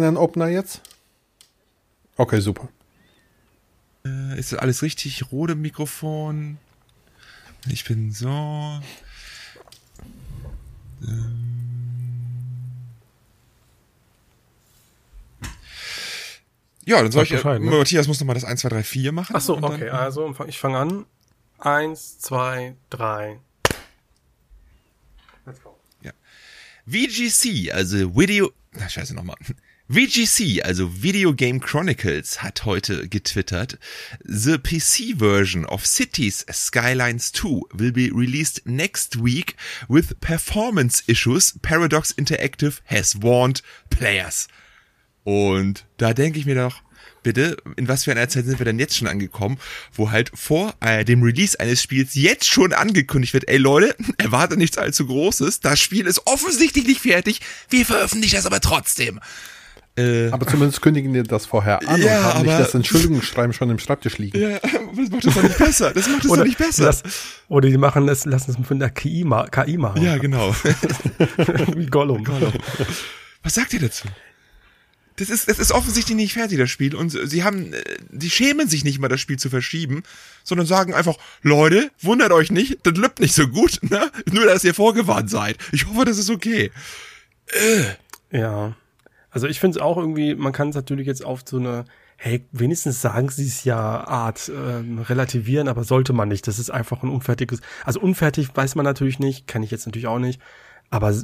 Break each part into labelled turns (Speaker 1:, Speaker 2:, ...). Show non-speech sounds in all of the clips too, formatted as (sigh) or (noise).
Speaker 1: Deinen Opener jetzt? Okay, super.
Speaker 2: Äh, ist das alles richtig? Rode Mikrofon. Ich bin so. Ähm. Ja, dann soll ich. Äh, ne? Matthias muss nochmal das 1, 2, 3, 4 machen.
Speaker 3: Ach so, okay. Also ich fange an. 1, 2, 3.
Speaker 2: Let's go. Ja. VGC, also Video. Na, scheiße nochmal. VGC, also Video Game Chronicles, hat heute getwittert, The PC version of Cities Skylines 2 will be released next week with performance issues Paradox Interactive has warned players. Und da denke ich mir doch, bitte, in was für einer Zeit sind wir denn jetzt schon angekommen, wo halt vor äh, dem Release eines Spiels jetzt schon angekündigt wird, ey Leute, (laughs) erwarte nichts allzu Großes, das Spiel ist offensichtlich nicht fertig, wir veröffentlichen das aber trotzdem.
Speaker 1: Äh, aber zumindest kündigen die das vorher an
Speaker 2: ja,
Speaker 1: und haben
Speaker 2: aber,
Speaker 1: nicht das Entschuldigungsschreiben schon im Schreibtisch liegen.
Speaker 2: Ja, das macht das doch nicht besser. Das macht es doch nicht besser. Das,
Speaker 3: oder die machen es, lassen es von der KI, ma KI machen.
Speaker 2: Ja, genau. (laughs)
Speaker 3: Wie Gollum. Gollum.
Speaker 2: Was sagt ihr dazu? Das ist, das ist offensichtlich nicht fertig, das Spiel. Und sie haben, die schämen sich nicht mal, das Spiel zu verschieben, sondern sagen einfach, Leute, wundert euch nicht, das lübt nicht so gut, ne? Nur, dass ihr vorgewarnt seid. Ich hoffe, das ist okay.
Speaker 3: Äh. Ja. Also ich finde es auch irgendwie, man kann es natürlich jetzt auf so eine, hey, wenigstens sagen sie es ja Art ähm, relativieren, aber sollte man nicht. Das ist einfach ein unfertiges, also unfertig weiß man natürlich nicht, kann ich jetzt natürlich auch nicht, aber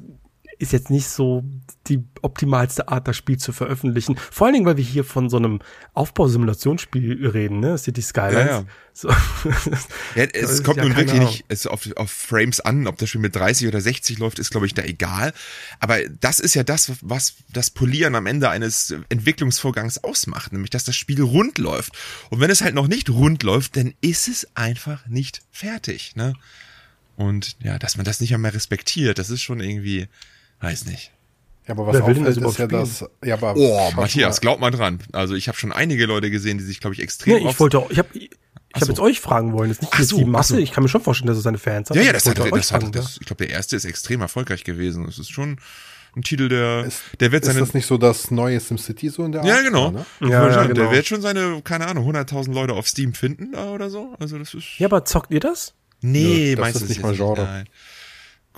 Speaker 3: ist jetzt nicht so die optimalste Art, das Spiel zu veröffentlichen. Vor allen Dingen, weil wir hier von so einem Aufbausimulationsspiel reden, ne? City Skylines. Ja, ja. So. (laughs)
Speaker 2: ja es kommt ja nun wirklich nicht es auf, auf Frames an, ob das Spiel mit 30 oder 60 läuft, ist glaube ich da egal. Aber das ist ja das, was das Polieren am Ende eines Entwicklungsvorgangs ausmacht, nämlich dass das Spiel rund läuft. Und wenn es halt noch nicht rund läuft, dann ist es einfach nicht fertig, ne? Und ja, dass man das nicht einmal respektiert, das ist schon irgendwie, Weiß nicht.
Speaker 1: Ja, aber was Wer auffällt, ist ja das. Ja,
Speaker 2: aber oh, Matthias, mal. glaub mal dran. Also ich habe schon einige Leute gesehen, die sich, glaube ich, extrem.
Speaker 3: Ja, ich wollte auch, ich habe ich so. habe jetzt euch fragen wollen, das ist nicht so, die Masse. So. Ich kann mir schon vorstellen, dass es seine Fans
Speaker 2: hat. Ja, ja, das hat, das hat, das, ich glaube, der erste ist extrem erfolgreich gewesen. Das ist schon ein Titel, der,
Speaker 1: ist,
Speaker 2: der wird
Speaker 1: seine. Ist das nicht so das neue SimCity so in der
Speaker 2: Art? Ja, genau. Ne? Ja, ja, genau. Der wird schon seine, keine Ahnung, 100.000 Leute auf Steam finden da oder so. Also das ist.
Speaker 3: Ja, aber zockt ihr das?
Speaker 2: Nee, ja,
Speaker 1: das ist nicht mal Genre. Nein.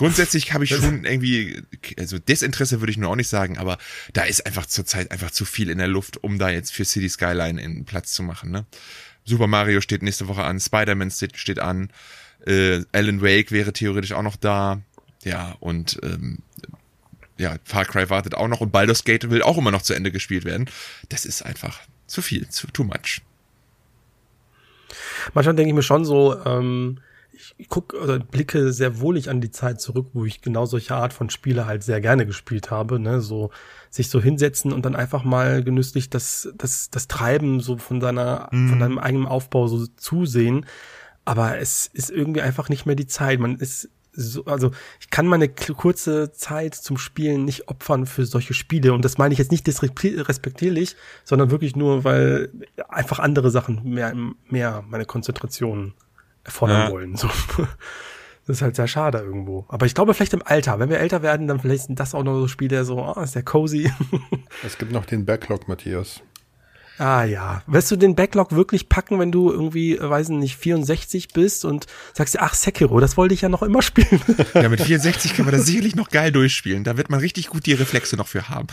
Speaker 2: Grundsätzlich habe ich schon irgendwie, also Desinteresse würde ich nur auch nicht sagen, aber da ist einfach zurzeit einfach zu viel in der Luft, um da jetzt für City Skyline in Platz zu machen. Ne? Super Mario steht nächste Woche an, Spider-Man steht, steht an, äh, Alan Wake wäre theoretisch auch noch da, ja, und ähm, ja, Far Cry wartet auch noch und Baldur's Gate will auch immer noch zu Ende gespielt werden. Das ist einfach zu viel, zu too much.
Speaker 3: Manchmal denke ich mir schon so, ähm, ich gucke oder blicke sehr wohlig an die Zeit zurück, wo ich genau solche Art von Spiele halt sehr gerne gespielt habe, ne, so sich so hinsetzen und dann einfach mal genüsslich das das das Treiben so von seiner mhm. von deinem eigenen Aufbau so zusehen, aber es ist irgendwie einfach nicht mehr die Zeit. Man ist so, also ich kann meine kurze Zeit zum Spielen nicht opfern für solche Spiele und das meine ich jetzt nicht respektierlich, sondern wirklich nur, weil einfach andere Sachen mehr mehr meine Konzentration fordern ja. wollen. (laughs) So. Das ist halt sehr schade irgendwo. Aber ich glaube, vielleicht im Alter. Wenn wir älter werden, dann vielleicht sind das auch noch so Spiele, so, oh, ist der cozy. (laughs)
Speaker 1: Es gibt noch den Backlog, Matthias.
Speaker 3: Ah ja. Wirst du den Backlog wirklich packen, wenn du irgendwie, weiß nicht, 64 bist und sagst dir, ach, Sekiro, das wollte ich ja noch immer spielen. (laughs)
Speaker 2: Ja, mit 64 kann man das sicherlich noch geil durchspielen. Da wird man richtig gut die Reflexe noch für haben.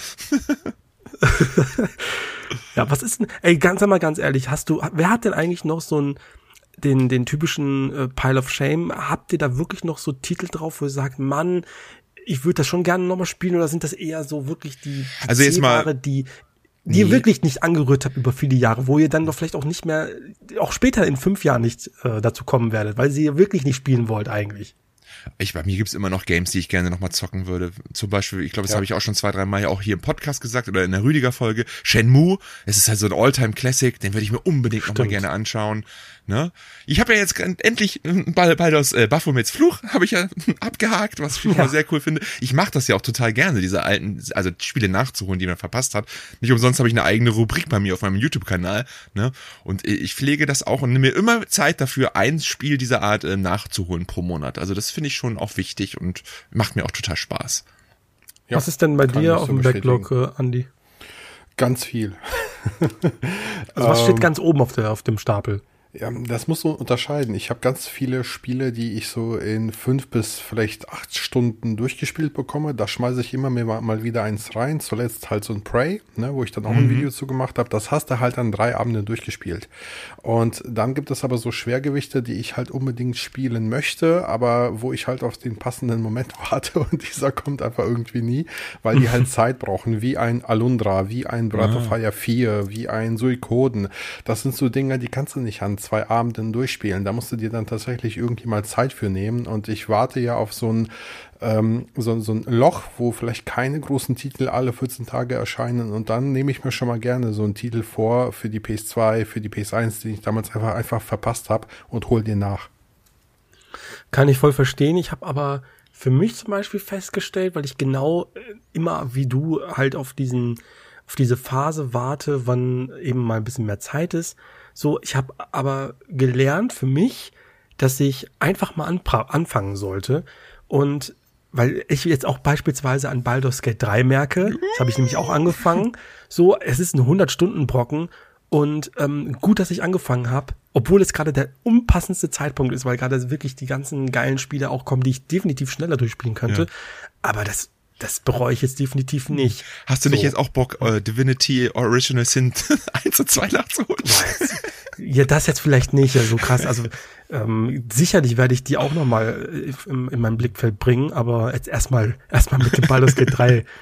Speaker 3: ja, was ist denn, ey, ganz einmal ganz ehrlich, hast du, wer hat denn eigentlich noch so ein, den, den typischen äh, Pile of Shame, habt ihr da wirklich noch so Titel drauf, wo ihr sagt, Mann, ich würde das schon gerne nochmal spielen oder sind das eher so wirklich die, die
Speaker 2: also jetzt mal,
Speaker 3: die, die ihr wirklich nicht angerührt habt über viele Jahre, wo ihr dann doch vielleicht auch nicht mehr, auch später in fünf Jahren nicht äh, dazu kommen werdet, weil sie ihr wirklich nicht spielen wollt eigentlich.
Speaker 2: Ich, bei mir gibt's immer noch Games, die ich gerne nochmal zocken würde. Zum Beispiel, ich glaube, das ja. habe ich auch schon zwei, drei Mal auch hier im Podcast gesagt oder in der Rüdiger-Folge. Shenmue, es ist halt so ein Alltime-Classic, den würde ich mir unbedingt nochmal gerne anschauen. Ne? Ich habe ja jetzt endlich bald, bald aus äh, Baphomets Fluch habe ich ja (laughs) abgehakt, was ich ja. mal sehr cool finde. Ich mache das ja auch total gerne, diese alten, also Spiele nachzuholen, die man verpasst hat. Nicht umsonst habe ich eine eigene Rubrik bei mir auf meinem YouTube-Kanal. Ne? Und ich pflege das auch und nehme mir immer Zeit dafür, ein Spiel dieser Art äh, nachzuholen pro Monat. Also das finde ich schon auch wichtig und macht mir auch total Spaß.
Speaker 3: Ja, Was ist denn bei dir auf dem Backlog, äh, Andi?
Speaker 1: Ganz viel.
Speaker 3: also was steht ähm, ganz oben auf, der, auf dem Stapel?
Speaker 1: Ja, das muss man unterscheiden. Ich habe ganz viele Spiele, die ich so in fünf bis vielleicht acht Stunden durchgespielt bekomme. Da schmeiße ich immer mal wieder eins rein. Zuletzt halt so ein Prey, ne, wo ich dann auch mhm. ein Video zu gemacht habe. Das hast du halt an drei Abenden durchgespielt. Und dann gibt es aber so Schwergewichte, die ich halt unbedingt spielen möchte, aber wo ich halt auf den passenden Moment (laughs) warte und dieser kommt einfach irgendwie nie, weil die halt (laughs) Zeit brauchen, wie ein Alundra, wie ein Breath of Fire 4, wie ein Suikoden. Das sind so Dinge, die kannst du nicht an zwei Abenden durchspielen. Da musst du dir dann tatsächlich irgendwie mal Zeit für nehmen. Und ich warte ja auf so ein, ähm, so, so ein Loch, wo vielleicht keine großen Titel alle 14 Tage erscheinen. Und dann nehme ich mir schon mal gerne so einen Titel vor für die PS2, für die PS1, den ich damals einfach, einfach verpasst habe und hol den nach.
Speaker 3: Kann ich voll verstehen. Ich habe aber für mich zum Beispiel festgestellt, weil ich genau äh, immer wie du halt auf diesen auf diese Phase warte, wann eben mal ein bisschen mehr Zeit ist, so, ich habe aber gelernt für mich, dass ich einfach mal anfangen sollte. Und weil ich jetzt auch beispielsweise an Baldur's Gate 3 merke, das habe ich nämlich auch angefangen. (laughs) So, es ist ein 100-Stunden-Brocken und ähm, gut, dass ich angefangen habe, obwohl es gerade der unpassendste Zeitpunkt ist, weil gerade wirklich die ganzen geilen Spiele auch kommen, die ich definitiv schneller durchspielen könnte. Ja. Aber das das bereue ich jetzt definitiv nicht.
Speaker 2: Hast du so. nicht jetzt auch Bock, uh, Divinity Original Sin (laughs) 1 und 2 nachzuholen?
Speaker 3: Ja, das jetzt vielleicht nicht, ja, so krass. Also (laughs) ähm, sicherlich werde ich die auch nochmal äh, in, in mein Blickfeld bringen, aber jetzt erstmal erstmal mit dem Baldur's Gate 3. (laughs)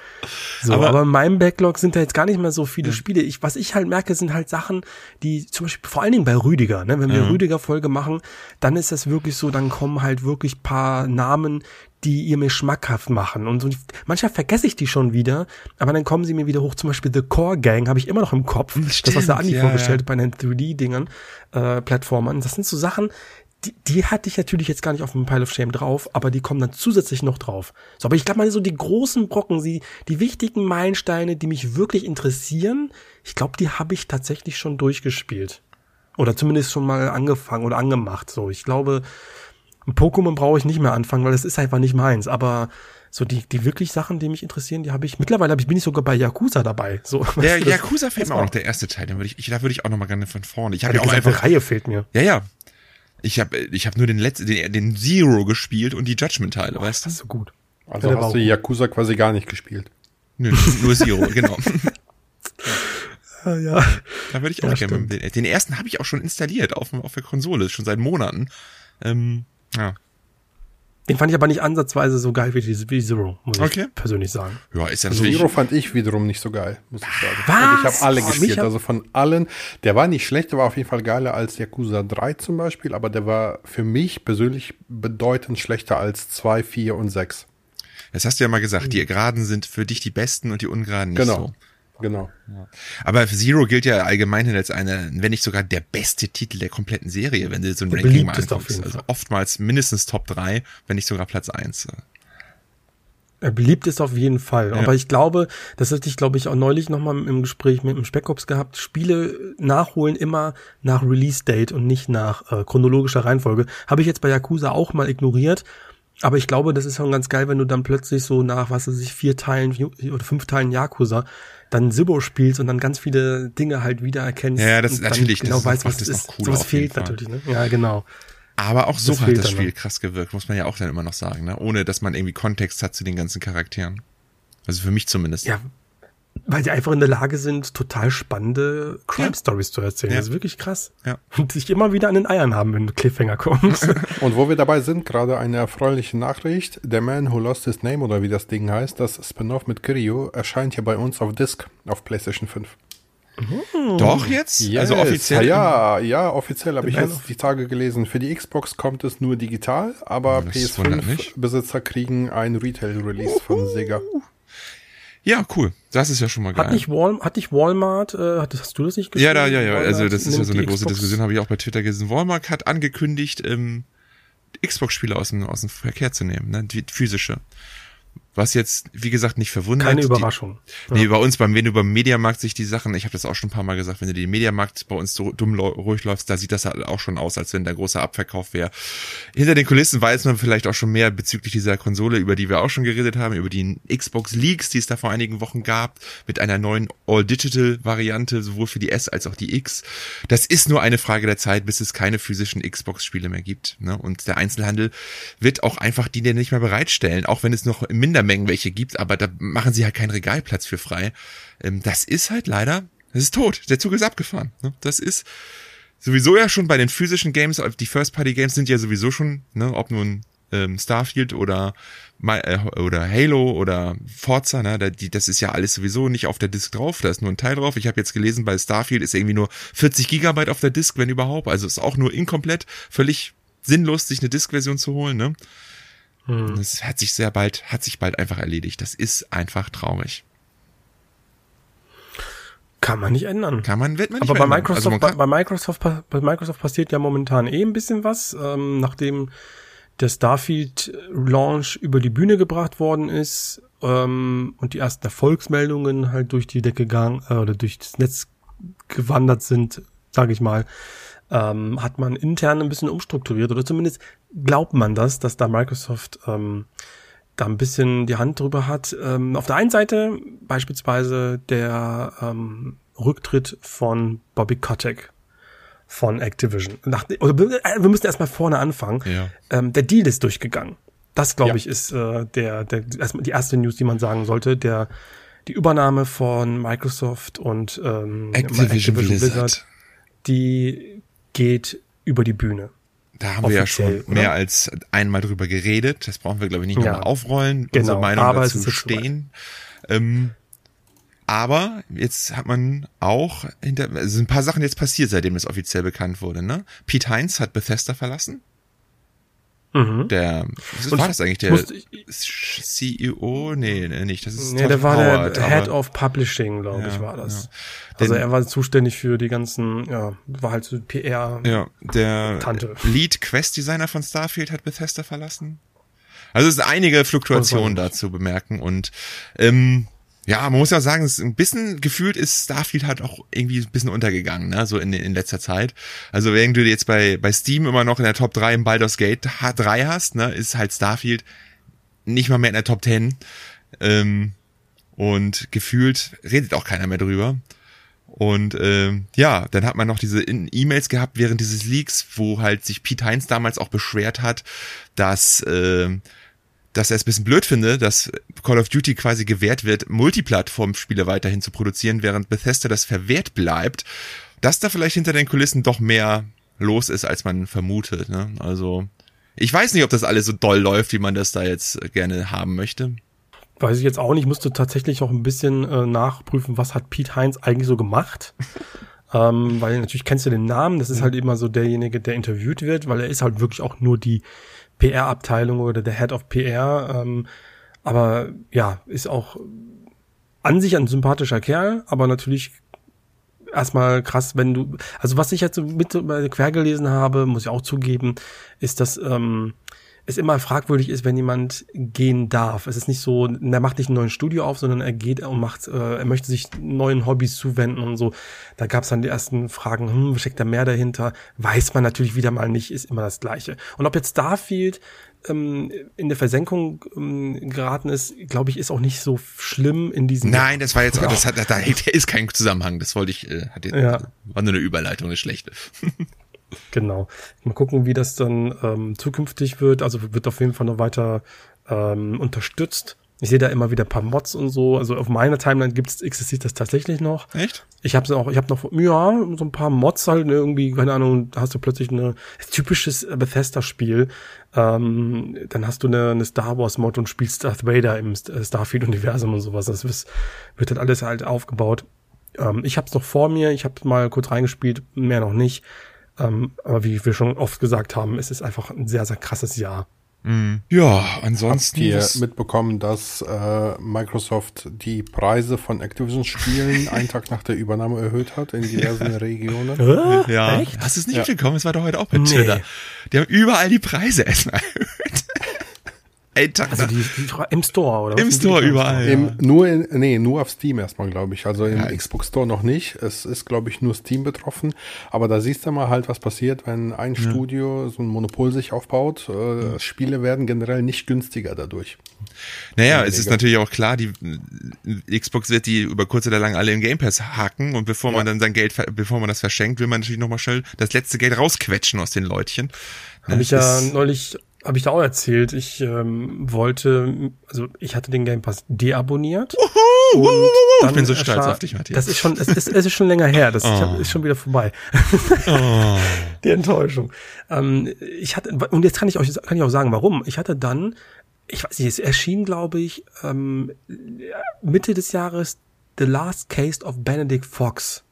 Speaker 3: So, aber, aber in meinem Backlog sind da jetzt gar nicht mehr so viele ja. Spiele. Ich, was ich halt merke, sind halt Sachen, die zum Beispiel vor allen Dingen bei Rüdiger, ne, wenn wir ja. Rüdiger-Folge machen, dann ist das wirklich so, dann kommen halt wirklich paar Namen, die ihr mir schmackhaft machen. Und so, manchmal vergesse ich die schon wieder, aber dann kommen sie mir wieder hoch. Zum Beispiel The Core Gang habe ich immer noch im Kopf. Stimmt, (laughs) das, was der Andi ja, vorgestellt ja. bei den 3D-Dingern, äh, Plattformern. Das sind so Sachen, die, die hatte ich natürlich jetzt gar nicht auf dem Pile of Shame drauf, aber die kommen dann zusätzlich noch drauf. So, aber ich glaube mal so die großen Brocken, die, die wichtigen Meilensteine, die mich wirklich interessieren, ich glaube, die habe ich tatsächlich schon durchgespielt. Oder zumindest schon mal angefangen oder angemacht. So, ich glaube, Pokémon brauche ich nicht mehr anfangen, weil das ist einfach nicht meins. Aber so die, die wirklich Sachen, die mich interessieren, die habe ich, mittlerweile hab ich, bin ich sogar bei Yakuza dabei. So, (laughs)
Speaker 2: der Yakuza fehlt mir auch noch, der erste Teil, den würde ich, ich, da würde ich auch noch mal gerne von vorne. Ich habe
Speaker 3: ja auch einfach, Reihe fehlt mir.
Speaker 2: Ja, ja. Ich habe ich hab nur den letzten, den, den Zero gespielt und die Judgment-Teile, weißt
Speaker 3: du? Das ist so gut.
Speaker 1: Also ja, hast du Yakuza quasi gar nicht gespielt.
Speaker 2: Nö, nur Zero, (laughs) genau.
Speaker 3: ja. ja.
Speaker 2: Da würde ich auch ja, gerne den, den ersten habe ich auch schon installiert auf, auf der Konsole, schon seit Monaten. Ähm, ja.
Speaker 3: Den fand ich aber nicht ansatzweise so geil wie, wie Zero, muss okay. ich persönlich sagen.
Speaker 1: Ja, ist ja also Zero fand ich wiederum nicht so geil, muss ich sagen. Was? Und ich habe alle oh, gespielt, also von allen. Der war nicht schlecht, der war auf jeden Fall geiler als Yakuza 3 zum Beispiel, aber der war für mich persönlich bedeutend schlechter als 2, 4 und 6.
Speaker 2: Das hast du ja mal gesagt, die Geraden sind für dich die besten und die Ungeraden nicht
Speaker 1: genau.
Speaker 2: so.
Speaker 1: Genau.
Speaker 2: Ja. Aber Zero gilt ja allgemein als eine, wenn nicht sogar der beste Titel der kompletten Serie, wenn du so ein der Ranking mal anguckst. Also oftmals mindestens Top 3, wenn nicht sogar Platz 1.
Speaker 3: Er beliebt ist auf jeden Fall. Ja. Aber ich glaube, das hatte ich, glaube ich, auch neulich nochmal im Gespräch mit dem Speckops gehabt. Spiele nachholen immer nach Release-Date und nicht nach äh, chronologischer Reihenfolge. Habe ich jetzt bei Yakuza auch mal ignoriert. Aber ich glaube, das ist schon ganz geil, wenn du dann plötzlich so nach, was weiß ich, vier Teilen oder fünf Teilen Yakuza dann Sibbo spielst und dann ganz viele Dinge halt wiedererkennst.
Speaker 2: Ja, das ist natürlich,
Speaker 3: genau
Speaker 2: das
Speaker 3: weißt, was das ist. Cool
Speaker 2: sowas
Speaker 3: fehlt Fall. natürlich, ne? Ja, genau.
Speaker 2: Aber auch so das hat das Spiel krass gewirkt, muss man ja auch dann immer noch sagen, ne? Ohne dass man irgendwie Kontext hat zu den ganzen Charakteren. Also für mich zumindest.
Speaker 3: Ja, weil die einfach in der Lage sind, total spannende Crime Stories ja. zu erzählen. Ja. Das ist wirklich krass.
Speaker 2: Ja.
Speaker 3: Und sich immer wieder an den Eiern haben, wenn Cliffhanger kommt. (laughs)
Speaker 1: Und wo wir dabei sind, gerade eine erfreuliche Nachricht. The Man Who Lost His Name oder wie das Ding heißt, das Spin-off mit Kiryu, erscheint ja bei uns auf Disc auf PlayStation 5.
Speaker 2: Hm. Doch jetzt?
Speaker 1: Yes. Also offiziell? Ja, ja, offiziell habe ich jetzt die Tage gelesen. Für die Xbox kommt es nur digital, aber PS5-Besitzer kriegen ein Retail-Release von Sega.
Speaker 2: Ja, cool. Das ist ja schon mal geil.
Speaker 3: Hat nicht, Wal hat nicht Walmart, äh, hast du das nicht
Speaker 2: gesehen? Ja, da, ja, ja. Walmart also das ist ja so eine große Xbox. Diskussion, habe ich auch bei Twitter gesehen. Walmart hat angekündigt, ähm, Xbox-Spiele aus dem, aus dem Verkehr zu nehmen, ne? Die physische. Was jetzt, wie gesagt, nicht verwundert.
Speaker 3: Keine Überraschung.
Speaker 2: Die, nee, bei uns, beim, wenn du beim Mediamarkt sich die Sachen, ich habe das auch schon ein paar Mal gesagt, wenn du den Mediamarkt bei uns so dumm ruhig läufst, da sieht das halt auch schon aus, als wenn da großer Abverkauf wäre. Hinter den Kulissen weiß man vielleicht auch schon mehr bezüglich dieser Konsole, über die wir auch schon geredet haben, über die Xbox Leaks, die es da vor einigen Wochen gab, mit einer neuen All-Digital-Variante, sowohl für die S als auch die X. Das ist nur eine Frage der Zeit, bis es keine physischen Xbox-Spiele mehr gibt. Ne? Und der Einzelhandel wird auch einfach die nicht mehr bereitstellen, auch wenn es noch im Minder Mengen welche gibt, aber da machen sie halt keinen Regalplatz für frei. Ähm, das ist halt leider, das ist tot. Der Zug ist abgefahren. Ne? Das ist sowieso ja schon bei den physischen Games, die First-Party-Games sind ja sowieso schon, ne, ob nun ähm, Starfield oder äh, oder Halo oder Forza, ne, das ist ja alles sowieso nicht auf der Disk drauf, da ist nur ein Teil drauf. Ich habe jetzt gelesen, bei Starfield ist irgendwie nur 40 Gigabyte auf der Disk, wenn überhaupt. Also ist auch nur inkomplett, völlig sinnlos, sich eine Disk-Version zu holen. Ne? Hm. Das hat sich sehr bald, hat sich bald einfach erledigt. Das ist einfach traurig.
Speaker 3: Kann man nicht ändern.
Speaker 2: Kann man, wird man
Speaker 3: nicht Aber bei Microsoft, also bei, bei, Microsoft, bei Microsoft passiert ja momentan eh ein bisschen was, ähm, nachdem der Starfield Launch über die Bühne gebracht worden ist ähm, und die ersten Erfolgsmeldungen halt durch die Decke gegangen äh, oder durch das Netz gewandert sind, sage ich mal, ähm, hat man intern ein bisschen umstrukturiert oder zumindest glaubt man das, dass da Microsoft ähm, da ein bisschen die Hand drüber hat. Ähm, auf der einen Seite beispielsweise der ähm, Rücktritt von Bobby Kotick von Activision. Nach, oder wir müssen erstmal vorne anfangen. Ja. Ähm, der Deal ist durchgegangen. Das, glaube ja. ich, ist äh, der, der erstmal die erste News, die man sagen sollte. Der die Übernahme von Microsoft und ähm,
Speaker 2: Activision, Activision Blizzard,
Speaker 3: die geht über die Bühne.
Speaker 2: Da haben Offiziell, wir ja schon oder? mehr als einmal drüber geredet. Das brauchen wir, glaube ich, nicht nochmal aufrollen, genau. unsere Meinung Aber dazu stehen. Ähm, aber jetzt hat man auch hinter, also ein paar Sachen jetzt passiert, seitdem es offiziell bekannt wurde, ne? Pete Heinz hat Bethesda verlassen. Mhm. Der, was war das eigentlich? Der CEO? Nee, nee, nicht. Das ist
Speaker 3: nee, der war Howard, der Head of Publishing, glaube ja, ich, war das. Ja. Also er war zuständig für die ganzen, ja, war halt so PR.
Speaker 2: Ja, der Tante. Lead Quest Designer von Starfield hat Bethesda verlassen. Also es ist einige Fluktuationen da zu bemerken und ähm, ja, man muss ja sagen, es ein bisschen gefühlt ist Starfield halt auch irgendwie ein bisschen untergegangen, ne, so in, in letzter Zeit. Also wenn du jetzt bei, bei Steam immer noch in der Top 3 im Baldur's Gate 3 hast, ne, ist halt Starfield nicht mal mehr in der Top 10. Ähm, und gefühlt redet auch keiner mehr drüber. Und ähm, ja, dann hat man noch diese E-Mails gehabt während dieses Leaks, wo halt sich Pete Heinz damals auch beschwert hat, dass äh, dass er es ein bisschen blöd finde, dass Call of Duty quasi gewährt wird, Multiplattform-Spiele weiterhin zu produzieren, während Bethesda das verwehrt bleibt, dass da vielleicht hinter den Kulissen doch mehr los ist, als man vermutet. Ne? Also ich weiß nicht, ob das alles so doll läuft, wie man das da jetzt gerne haben möchte.
Speaker 3: Weiß ich jetzt auch nicht. Ich musste tatsächlich auch ein bisschen äh, nachprüfen, was hat Pete Heinz eigentlich so gemacht. (laughs) ähm, weil natürlich kennst du den Namen, das ist halt immer so derjenige, der interviewt wird, weil er ist halt wirklich auch nur die PR-Abteilung oder der Head of PR. Ähm, aber ja, ist auch an sich ein sympathischer Kerl, aber natürlich erstmal krass, wenn du, also was ich jetzt mit quer gelesen habe, muss ich auch zugeben, ist, dass ähm, es immer fragwürdig ist, wenn jemand gehen darf. Es ist nicht so, er macht nicht ein neues Studio auf, sondern er geht und macht, äh, er möchte sich neuen Hobbys zuwenden und so. Da gab es dann die ersten Fragen, hm, steckt da mehr dahinter? Weiß man natürlich wieder mal nicht, ist immer das Gleiche. Und ob jetzt Starfield ähm, in der Versenkung ähm, geraten ist, glaube ich, ist auch nicht so schlimm in diesem.
Speaker 2: Nein, das war jetzt, ja. das hat, da, da ist kein Zusammenhang. Das wollte ich, äh, hatte, ja. war nur eine Überleitung, eine schlechte.
Speaker 3: Genau. Mal gucken, wie das dann ähm, zukünftig wird. Also wird auf jeden Fall noch weiter ähm, unterstützt. Ich sehe da immer wieder paar Mods und so. Also auf meiner Timeline gibt's existiert das tatsächlich noch.
Speaker 2: Echt?
Speaker 3: Ich habe auch, ich habe noch, ja, so ein paar Mods halt irgendwie, keine Ahnung, da hast du plötzlich ein typisches Bethesda-Spiel. Ähm, dann hast du eine, eine Star Wars Mod und spielst Darth Vader im Starfield-Universum und sowas. Das wird, wird halt alles halt aufgebaut. Ähm, ich habe es noch vor mir. Ich habe mal kurz reingespielt, mehr noch nicht. Ähm, aber wie wir schon oft gesagt haben, es ist einfach ein sehr, sehr krasses Jahr.
Speaker 2: Mhm. Ja, ansonsten.
Speaker 1: Habt ihr mitbekommen, dass äh, Microsoft die Preise von Activision-Spielen (laughs) einen Tag nach der Übernahme erhöht hat in diversen Regionen?
Speaker 2: Äh, ja. Echt? Hast du es nicht ja. mitbekommen? Es war doch heute auch bei nee. Twitter. Die haben überall die Preise erstmal (laughs) erhöht. Eintakter.
Speaker 3: Also die, die im Store, oder?
Speaker 2: Im
Speaker 3: was?
Speaker 2: Store, überall.
Speaker 1: Im,
Speaker 2: Ja.
Speaker 1: nur in, nee, nur auf Steam erstmal, glaube ich. Also im
Speaker 2: Ja,
Speaker 1: Xbox Store noch nicht. Es ist, glaube ich, nur Steam betroffen. Aber da siehst du mal halt, was passiert, wenn ein Studio so ein Monopol sich aufbaut. Äh, Spiele werden generell nicht günstiger dadurch.
Speaker 2: Naja, es ist natürlich auch klar, die äh, Xbox wird die über kurz oder lang alle im Game Pass haken und bevor man dann sein Geld, bevor man das verschenkt, will man natürlich nochmal schnell das letzte Geld rausquetschen aus den Leutchen.
Speaker 3: Habe ich ja neulich, habe ich da auch erzählt. Ich ähm, wollte, also ich hatte den Game Pass deabonniert.
Speaker 2: Uh, uh, uh, uh, ich bin so stolz auf dich, Matthias.
Speaker 3: Das ist schon, es ist, es ist schon länger her. Das ich hab,
Speaker 2: Oh.
Speaker 3: ist schon wieder vorbei.
Speaker 2: oh. (laughs)
Speaker 3: Die Enttäuschung. Ähm, ich hatte, und jetzt kann ich euch, kann ich auch sagen, warum. Ich hatte dann, ich weiß nicht, es erschien, glaube ich, ähm, Mitte des Jahres The Last Case of Benedict Fox.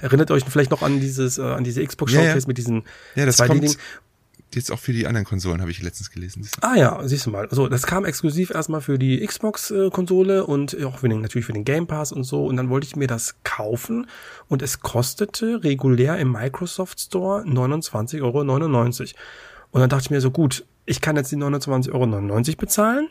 Speaker 3: Erinnert euch vielleicht noch an dieses, äh, an diese Xbox
Speaker 2: Ja, ja.
Speaker 3: Showcase mit diesen
Speaker 2: Ja, das
Speaker 3: 2D-Ding.
Speaker 2: kommt jetzt auch für die anderen Konsolen, habe ich letztens gelesen.
Speaker 3: Ah ja, siehst du mal. Also das kam exklusiv erstmal für die Xbox-Konsole und auch für den, natürlich für den Game Pass und so. Und dann wollte ich mir das kaufen und es kostete regulär im Microsoft Store 29,99 Euro. Und dann dachte ich mir so, gut, ich kann jetzt die 29,99 Euro bezahlen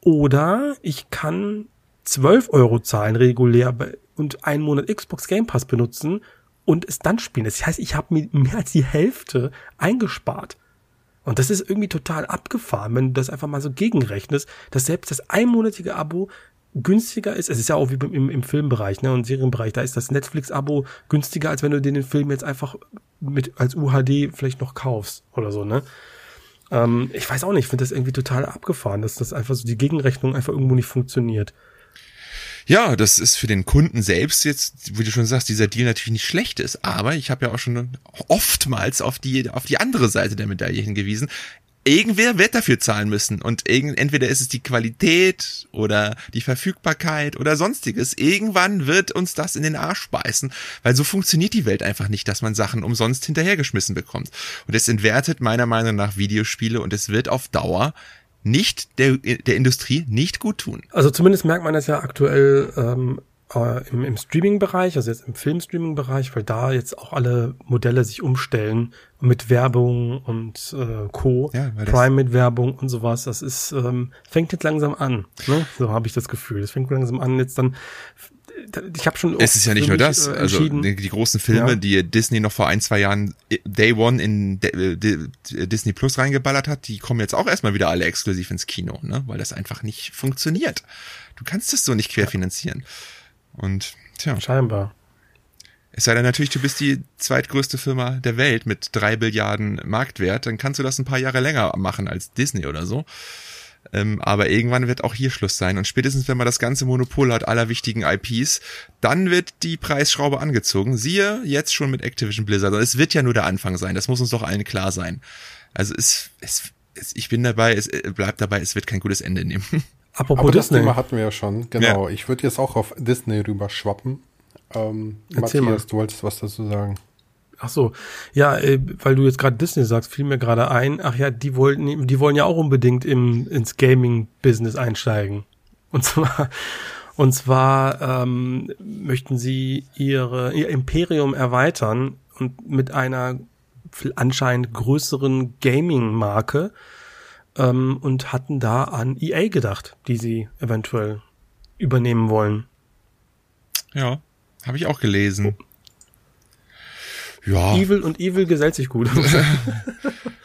Speaker 3: oder ich kann 12 Euro zahlen regulär und einen Monat Xbox Game Pass benutzen und es dann spielen. Das heißt, ich habe mir mehr als die Hälfte eingespart. Und das ist irgendwie total abgefahren, wenn du das einfach mal so gegenrechnest, dass selbst das einmonatige Abo günstiger ist. Es ist ja auch wie im, im Filmbereich ne, und Serienbereich. Da ist das Netflix-Abo günstiger, als wenn du dir den Film jetzt einfach mit als UHD vielleicht noch kaufst oder so. Ne? Ähm, ich weiß auch nicht, ich finde das irgendwie total abgefahren, dass das einfach so die Gegenrechnung einfach irgendwo nicht funktioniert.
Speaker 2: Ja, das ist für den Kunden selbst jetzt, wie du schon sagst, dieser Deal natürlich nicht schlecht ist. Aber ich habe ja auch schon oftmals auf die, auf die andere Seite der Medaille hingewiesen. Irgendwer wird dafür zahlen müssen. Und entweder ist es die Qualität oder die Verfügbarkeit oder sonstiges. Irgendwann wird uns das in den Arsch beißen. Weil so funktioniert die Welt einfach nicht, dass man Sachen umsonst hinterhergeschmissen bekommt. Und es entwertet meiner Meinung nach Videospiele und es wird auf Dauer nicht der, der Industrie nicht gut tun.
Speaker 3: Also zumindest merkt man das ja aktuell ähm, äh, im, im Streaming-Bereich, also jetzt im Film-Streaming-Bereich, weil da jetzt auch alle Modelle sich umstellen mit Werbung und äh, Co.
Speaker 2: Ja, das-
Speaker 3: Prime mit Werbung und sowas. Das ist ähm, fängt jetzt langsam an. Ne? So habe ich das Gefühl. Es fängt langsam an jetzt dann. Ich habe schon.
Speaker 2: Es ist ja nicht nur das.
Speaker 3: äh,
Speaker 2: Also die, die großen Filme,
Speaker 3: Ja.
Speaker 2: die Disney noch vor ein, zwei Jahren äh, Day One in D- D- Disney Plus reingeballert hat, die kommen jetzt auch erstmal wieder alle exklusiv ins Kino, ne? Weil das einfach nicht funktioniert. Du kannst es so nicht querfinanzieren. Und tja,
Speaker 3: scheinbar.
Speaker 2: es sei denn natürlich, du bist die zweitgrößte Firma der Welt mit drei Billiarden Marktwert, dann kannst du das ein paar Jahre länger machen als Disney oder so. Ähm, aber irgendwann wird auch hier Schluss sein. Und spätestens, wenn man das ganze Monopol hat aller wichtigen IPs, dann wird die Preisschraube angezogen. Siehe jetzt schon mit Activision Blizzard. Und es wird ja nur der Anfang sein. Das muss uns doch allen klar sein. Also es, es, es ich bin dabei, es äh, bleibt dabei, es wird kein gutes Ende nehmen. (laughs)
Speaker 3: Apropos
Speaker 1: Aber das
Speaker 3: Disney.
Speaker 1: Thema hatten wir ja schon. Genau. Ich würde jetzt auch auf Disney rüber schwappen. Ähm,
Speaker 3: Erzähl
Speaker 1: Matthias,
Speaker 3: mal.
Speaker 1: du wolltest was dazu sagen.
Speaker 3: Ach so, ja, äh, weil du jetzt gerade Disney sagst, fiel mir gerade ein. Ach ja, die wollten, die wollen ja auch unbedingt im ins Gaming-Business einsteigen. Und zwar, und zwar ähm, möchten sie ihre ihr Imperium erweitern und mit einer anscheinend größeren Gaming-Marke ähm, und hatten da an EA gedacht, die sie eventuell übernehmen wollen.
Speaker 2: Ja, habe ich auch gelesen. Ja.
Speaker 3: Evil und Evil gesellt sich gut. (laughs)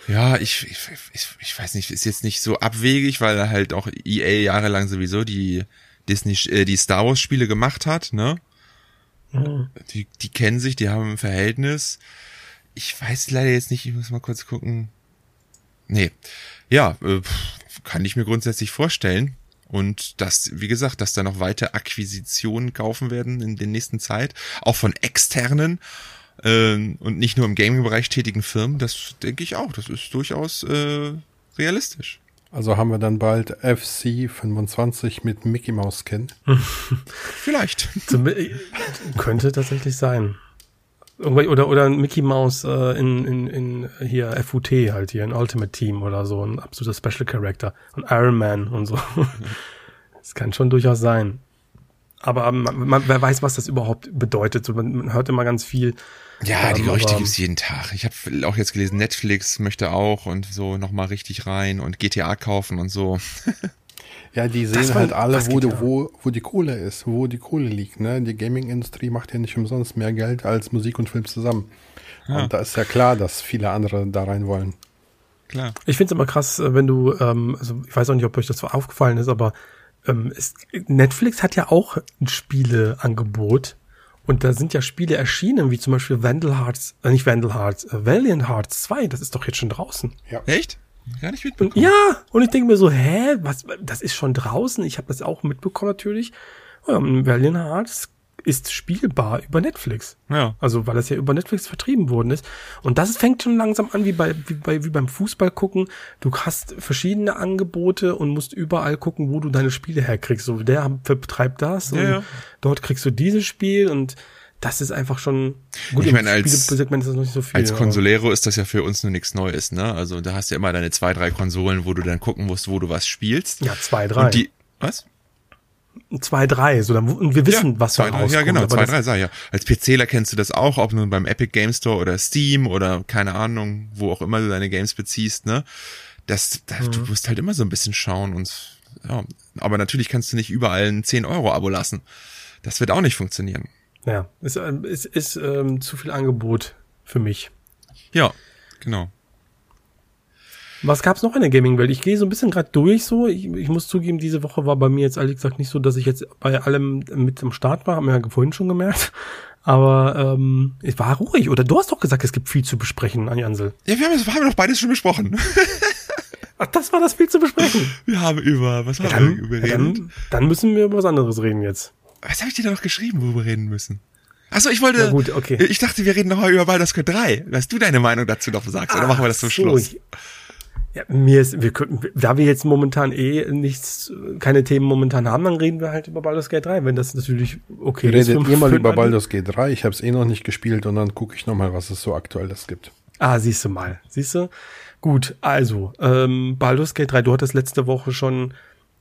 Speaker 2: Ja, ich, ich, ich, ich weiß nicht, ist jetzt nicht so abwegig, weil halt auch EA jahrelang sowieso die Disney, äh, die Star Wars Spiele gemacht hat, ne? Die, die kennen sich, die haben ein Verhältnis. Ich weiß leider jetzt nicht, ich muss mal kurz gucken. Nee. Ja, äh, kann ich mir grundsätzlich vorstellen. Und dass, wie gesagt, dass da noch weitere Akquisitionen kaufen werden in der nächsten Zeit, auch von externen und nicht nur im Gaming-Bereich tätigen Firmen, das denke ich auch. Das ist durchaus äh, realistisch.
Speaker 1: Also haben wir dann bald FC 25 mit Mickey Mouse Skin. (laughs)
Speaker 2: Vielleicht.
Speaker 3: Zum, könnte tatsächlich sein. Oder, oder ein Mickey Mouse äh, in, in, in hier FUT halt hier, ein Ultimate Team oder so, ein absoluter Special Character. Und Iron Man und so. (laughs) Das kann schon durchaus sein. Aber man, man, wer weiß, was das überhaupt bedeutet. Man, man hört immer ganz viel.
Speaker 2: Ja, die
Speaker 3: Ähm,
Speaker 2: Gerüchte
Speaker 3: aber-
Speaker 2: gibt's jeden Tag. Ich habe auch jetzt gelesen, Netflix möchte auch und so nochmal richtig rein und GTA kaufen und so.
Speaker 1: Ja, die sehen
Speaker 3: war-
Speaker 1: halt alle, wo, die-
Speaker 3: ja.
Speaker 1: wo, wo die Kohle ist, wo die Kohle liegt. Ne? Die Gaming-Industrie macht ja nicht umsonst mehr Geld als Musik und Film zusammen. Und da ist ja klar, dass viele andere da rein wollen.
Speaker 2: Klar.
Speaker 3: Ich finde es immer krass, äh, wenn du, ähm, also ich weiß auch nicht, ob euch das so aufgefallen ist, aber ähm, es, Netflix hat ja auch ein Spieleangebot. Und da sind ja Spiele erschienen, wie zum Beispiel Vandal Hearts, äh, nicht Vandal Hearts, äh, Valiant Hearts 2, das ist doch jetzt schon draußen.
Speaker 2: Echt? Gar nicht mitbekommen.
Speaker 3: ja, und ich denke mir so, hä, was, das ist schon draußen. Ich habe das auch mitbekommen natürlich. Ja, Valiant Hearts ist spielbar über Netflix.
Speaker 2: Ja.
Speaker 3: Also, weil das ja über Netflix vertrieben worden ist. Und das fängt schon langsam an, wie bei, wie bei, wie beim Fußball gucken. Du hast verschiedene Angebote und musst überall gucken, wo du deine Spiele herkriegst. So, der betreibt das und
Speaker 2: Ja, ja.
Speaker 3: dort kriegst du dieses Spiel und das ist einfach schon, gut,
Speaker 2: Ich meine, als-
Speaker 3: Spielesegment ist das noch nicht so viel.
Speaker 2: Als Consolero ist das ja für uns nur nichts Neues, ne? Also da hast du ja immer deine zwei, drei Konsolen, wo du dann gucken musst, wo du was spielst.
Speaker 3: Ja, zwei, drei.
Speaker 2: Und die, was?
Speaker 3: Zwei, drei, so, dann, und wir wissen, was da
Speaker 2: zwei, drei,
Speaker 3: rauskommt.
Speaker 2: Ja, genau,
Speaker 3: aber
Speaker 2: zwei,
Speaker 3: das-
Speaker 2: drei, sag ich ja. Als PCler kennst du das auch, ob nun beim Epic Game Store oder Steam oder keine Ahnung, wo auch immer du deine Games beziehst, ne? Das, da,
Speaker 3: Mhm.
Speaker 2: du musst halt immer so ein bisschen schauen und, ja. Aber natürlich kannst du nicht überall ein 10-Euro-Abo lassen. Das wird auch nicht funktionieren.
Speaker 3: Ja, es ähm, ist, ist ähm, zu viel Angebot für mich.
Speaker 2: Ja, genau.
Speaker 3: Was gab's noch in der Gaming-Welt? Ich gehe so ein bisschen gerade durch so. Ich, ich muss zugeben, diese Woche war bei mir jetzt ehrlich gesagt nicht so, dass ich jetzt bei allem mit am Start war, haben wir ja vorhin schon gemerkt. (laughs) Aber ähm, es war ruhig. Oder du hast doch gesagt, es gibt viel zu besprechen, Ansel.
Speaker 2: Ja, wir haben, das haben wir doch beides schon besprochen. (laughs)
Speaker 3: Ach, das war das viel zu besprechen. (laughs)
Speaker 2: Wir haben über, was haben
Speaker 3: Dann,
Speaker 2: wir überredet?
Speaker 3: dann, dann müssen wir über was anderes reden jetzt.
Speaker 2: Was habe ich dir da noch geschrieben, wo wir reden müssen? Achso, ich wollte.
Speaker 3: Na gut, okay.
Speaker 2: Ich dachte, wir reden nochmal über Baldur's Gate 3. Dass du deine Meinung dazu noch sagst. Oder machen wir das zum
Speaker 3: Ach so,
Speaker 2: Schluss?
Speaker 3: ich- Ja, mir ist, wir könnten, da wir jetzt momentan eh nichts, keine Themen momentan haben, dann reden wir halt über Baldur's Gate 3, wenn das natürlich okay ist.
Speaker 1: Redet ihr mal über Baldur's Gate 3. Ich habe es eh noch nicht gespielt und dann gucke ich noch mal, was es so aktuelles gibt.
Speaker 3: Ah, siehst du mal. Siehst du? Gut, also, ähm, Baldur's Gate 3, du hattest letzte Woche schon,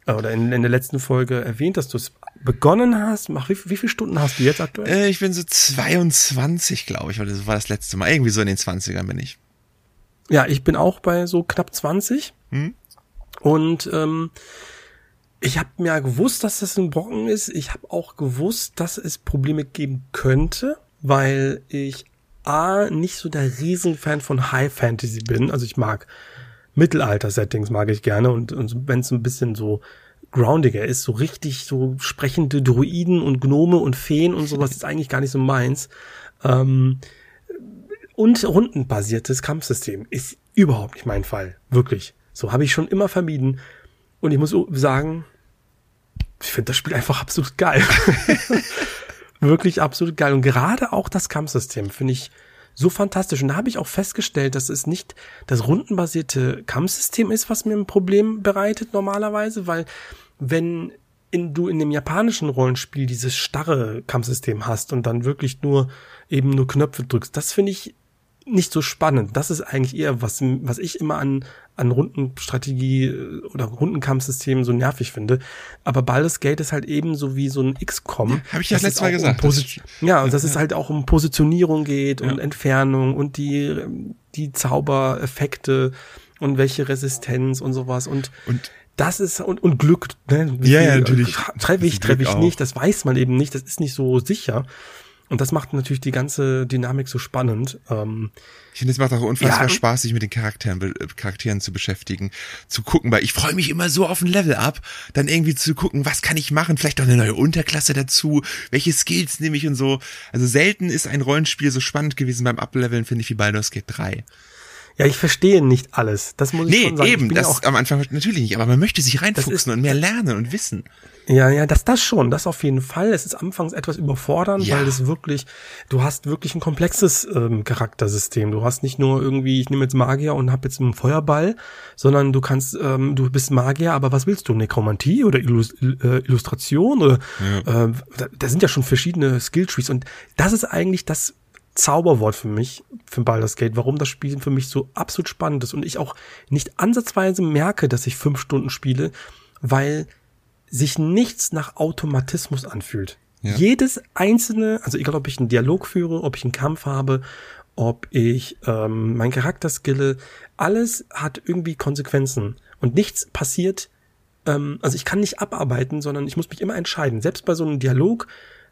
Speaker 3: äh, oder in, in der letzten Folge erwähnt, dass du es begonnen hast. Mach, wie, wie viele Stunden hast du jetzt aktuell?
Speaker 2: Äh, ich bin so 22, glaube ich, weil das war das letzte Mal. Irgendwie so in den 20ern bin ich.
Speaker 3: Ja, ich bin auch bei so knapp 20.
Speaker 2: Hm?
Speaker 3: Und ähm, ich habe mir gewusst, dass das ein Brocken ist. Ich habe auch gewusst, dass es Probleme geben könnte, weil ich A, nicht so der Riesenfan von High Fantasy bin. Also ich mag Mittelalter-Settings, mag ich gerne. Und, und wenn es ein bisschen so groundiger ist, so richtig so sprechende Druiden und Gnome und Feen und sowas ist eigentlich gar nicht so meins. Ähm, und rundenbasiertes Kampfsystem ist überhaupt nicht mein Fall. Wirklich. So habe ich schon immer vermieden. Und ich muss sagen, ich finde das Spiel einfach absolut geil. (laughs) Wirklich absolut geil. Und gerade auch das Kampfsystem finde ich so fantastisch. Und da habe ich auch festgestellt, dass es nicht das rundenbasierte Kampfsystem ist, was mir ein Problem bereitet normalerweise, weil wenn in, du in dem japanischen Rollenspiel dieses starre Kampfsystem hast und dann wirklich nur eben nur Knöpfe drückst, das finde ich nicht so spannend. Das ist eigentlich eher, was, was ich immer an, an Rundenstrategie äh, oder Rundenkampfsystemen so nervig finde. Aber Baldur's Gate ist halt eben so wie so ein XCOM.
Speaker 2: hab ich ja das
Speaker 3: dass
Speaker 2: letzte Mal gesagt.
Speaker 3: Um Posi- ja, und dass es halt auch um Positionierung geht und
Speaker 2: Ja.
Speaker 3: Entfernung und die, die Zaubereffekte und welche Resistenz und sowas und,
Speaker 2: Und
Speaker 3: das ist und, und Glück, ne?
Speaker 2: Ja, ja, natürlich.
Speaker 3: Treffe ich,
Speaker 2: Das
Speaker 3: treffe ich nicht, das weiß man eben nicht, das ist nicht so sicher. Und das macht natürlich die ganze Dynamik so spannend. Ähm,
Speaker 2: ich finde, es macht auch unfassbar
Speaker 3: Ja.
Speaker 2: Spaß, sich mit den Charakteren, äh, Charakteren zu beschäftigen, zu gucken, weil ich freue mich immer so auf ein Level ab, dann irgendwie zu gucken, was kann ich machen, vielleicht auch eine neue Unterklasse dazu, welche Skills nehme ich und so. Also selten ist ein Rollenspiel so spannend gewesen beim Ableveln, finde ich, wie Baldur's Gate 3.
Speaker 3: ja, ich verstehe nicht alles. Das muss ich
Speaker 2: Nee,
Speaker 3: schon sagen.
Speaker 2: Eben,
Speaker 3: ja
Speaker 2: das
Speaker 3: auch
Speaker 2: am Anfang natürlich nicht, aber man möchte sich reinfuchsen und mehr lernen und wissen.
Speaker 3: Ja, ja, das, das schon, das auf jeden Fall. Es ist anfangs etwas überfordernd,
Speaker 2: Ja.
Speaker 3: weil es wirklich, du hast wirklich ein komplexes ähm, Charaktersystem. Du hast nicht nur irgendwie, ich nehme jetzt Magier und habe jetzt einen Feuerball, sondern du kannst, ähm, du bist Magier, aber was willst du? Nekromantie oder Illus äh, Illustration oder äh, da, da sind ja schon verschiedene Skilltrees und das ist eigentlich das Zauberwort für mich, für Baldur's Gate, warum das Spiel für mich so absolut spannend ist und ich auch nicht ansatzweise merke, dass ich fünf Stunden spiele, weil sich nichts nach Automatismus anfühlt.
Speaker 2: Ja.
Speaker 3: Jedes einzelne, also egal ob ich einen Dialog führe, ob ich einen Kampf habe, ob ich ähm, mein Charakter skille, alles hat irgendwie Konsequenzen und nichts passiert. Ähm, also ich kann nicht abarbeiten, sondern ich muss mich immer entscheiden. Selbst bei so einem Dialog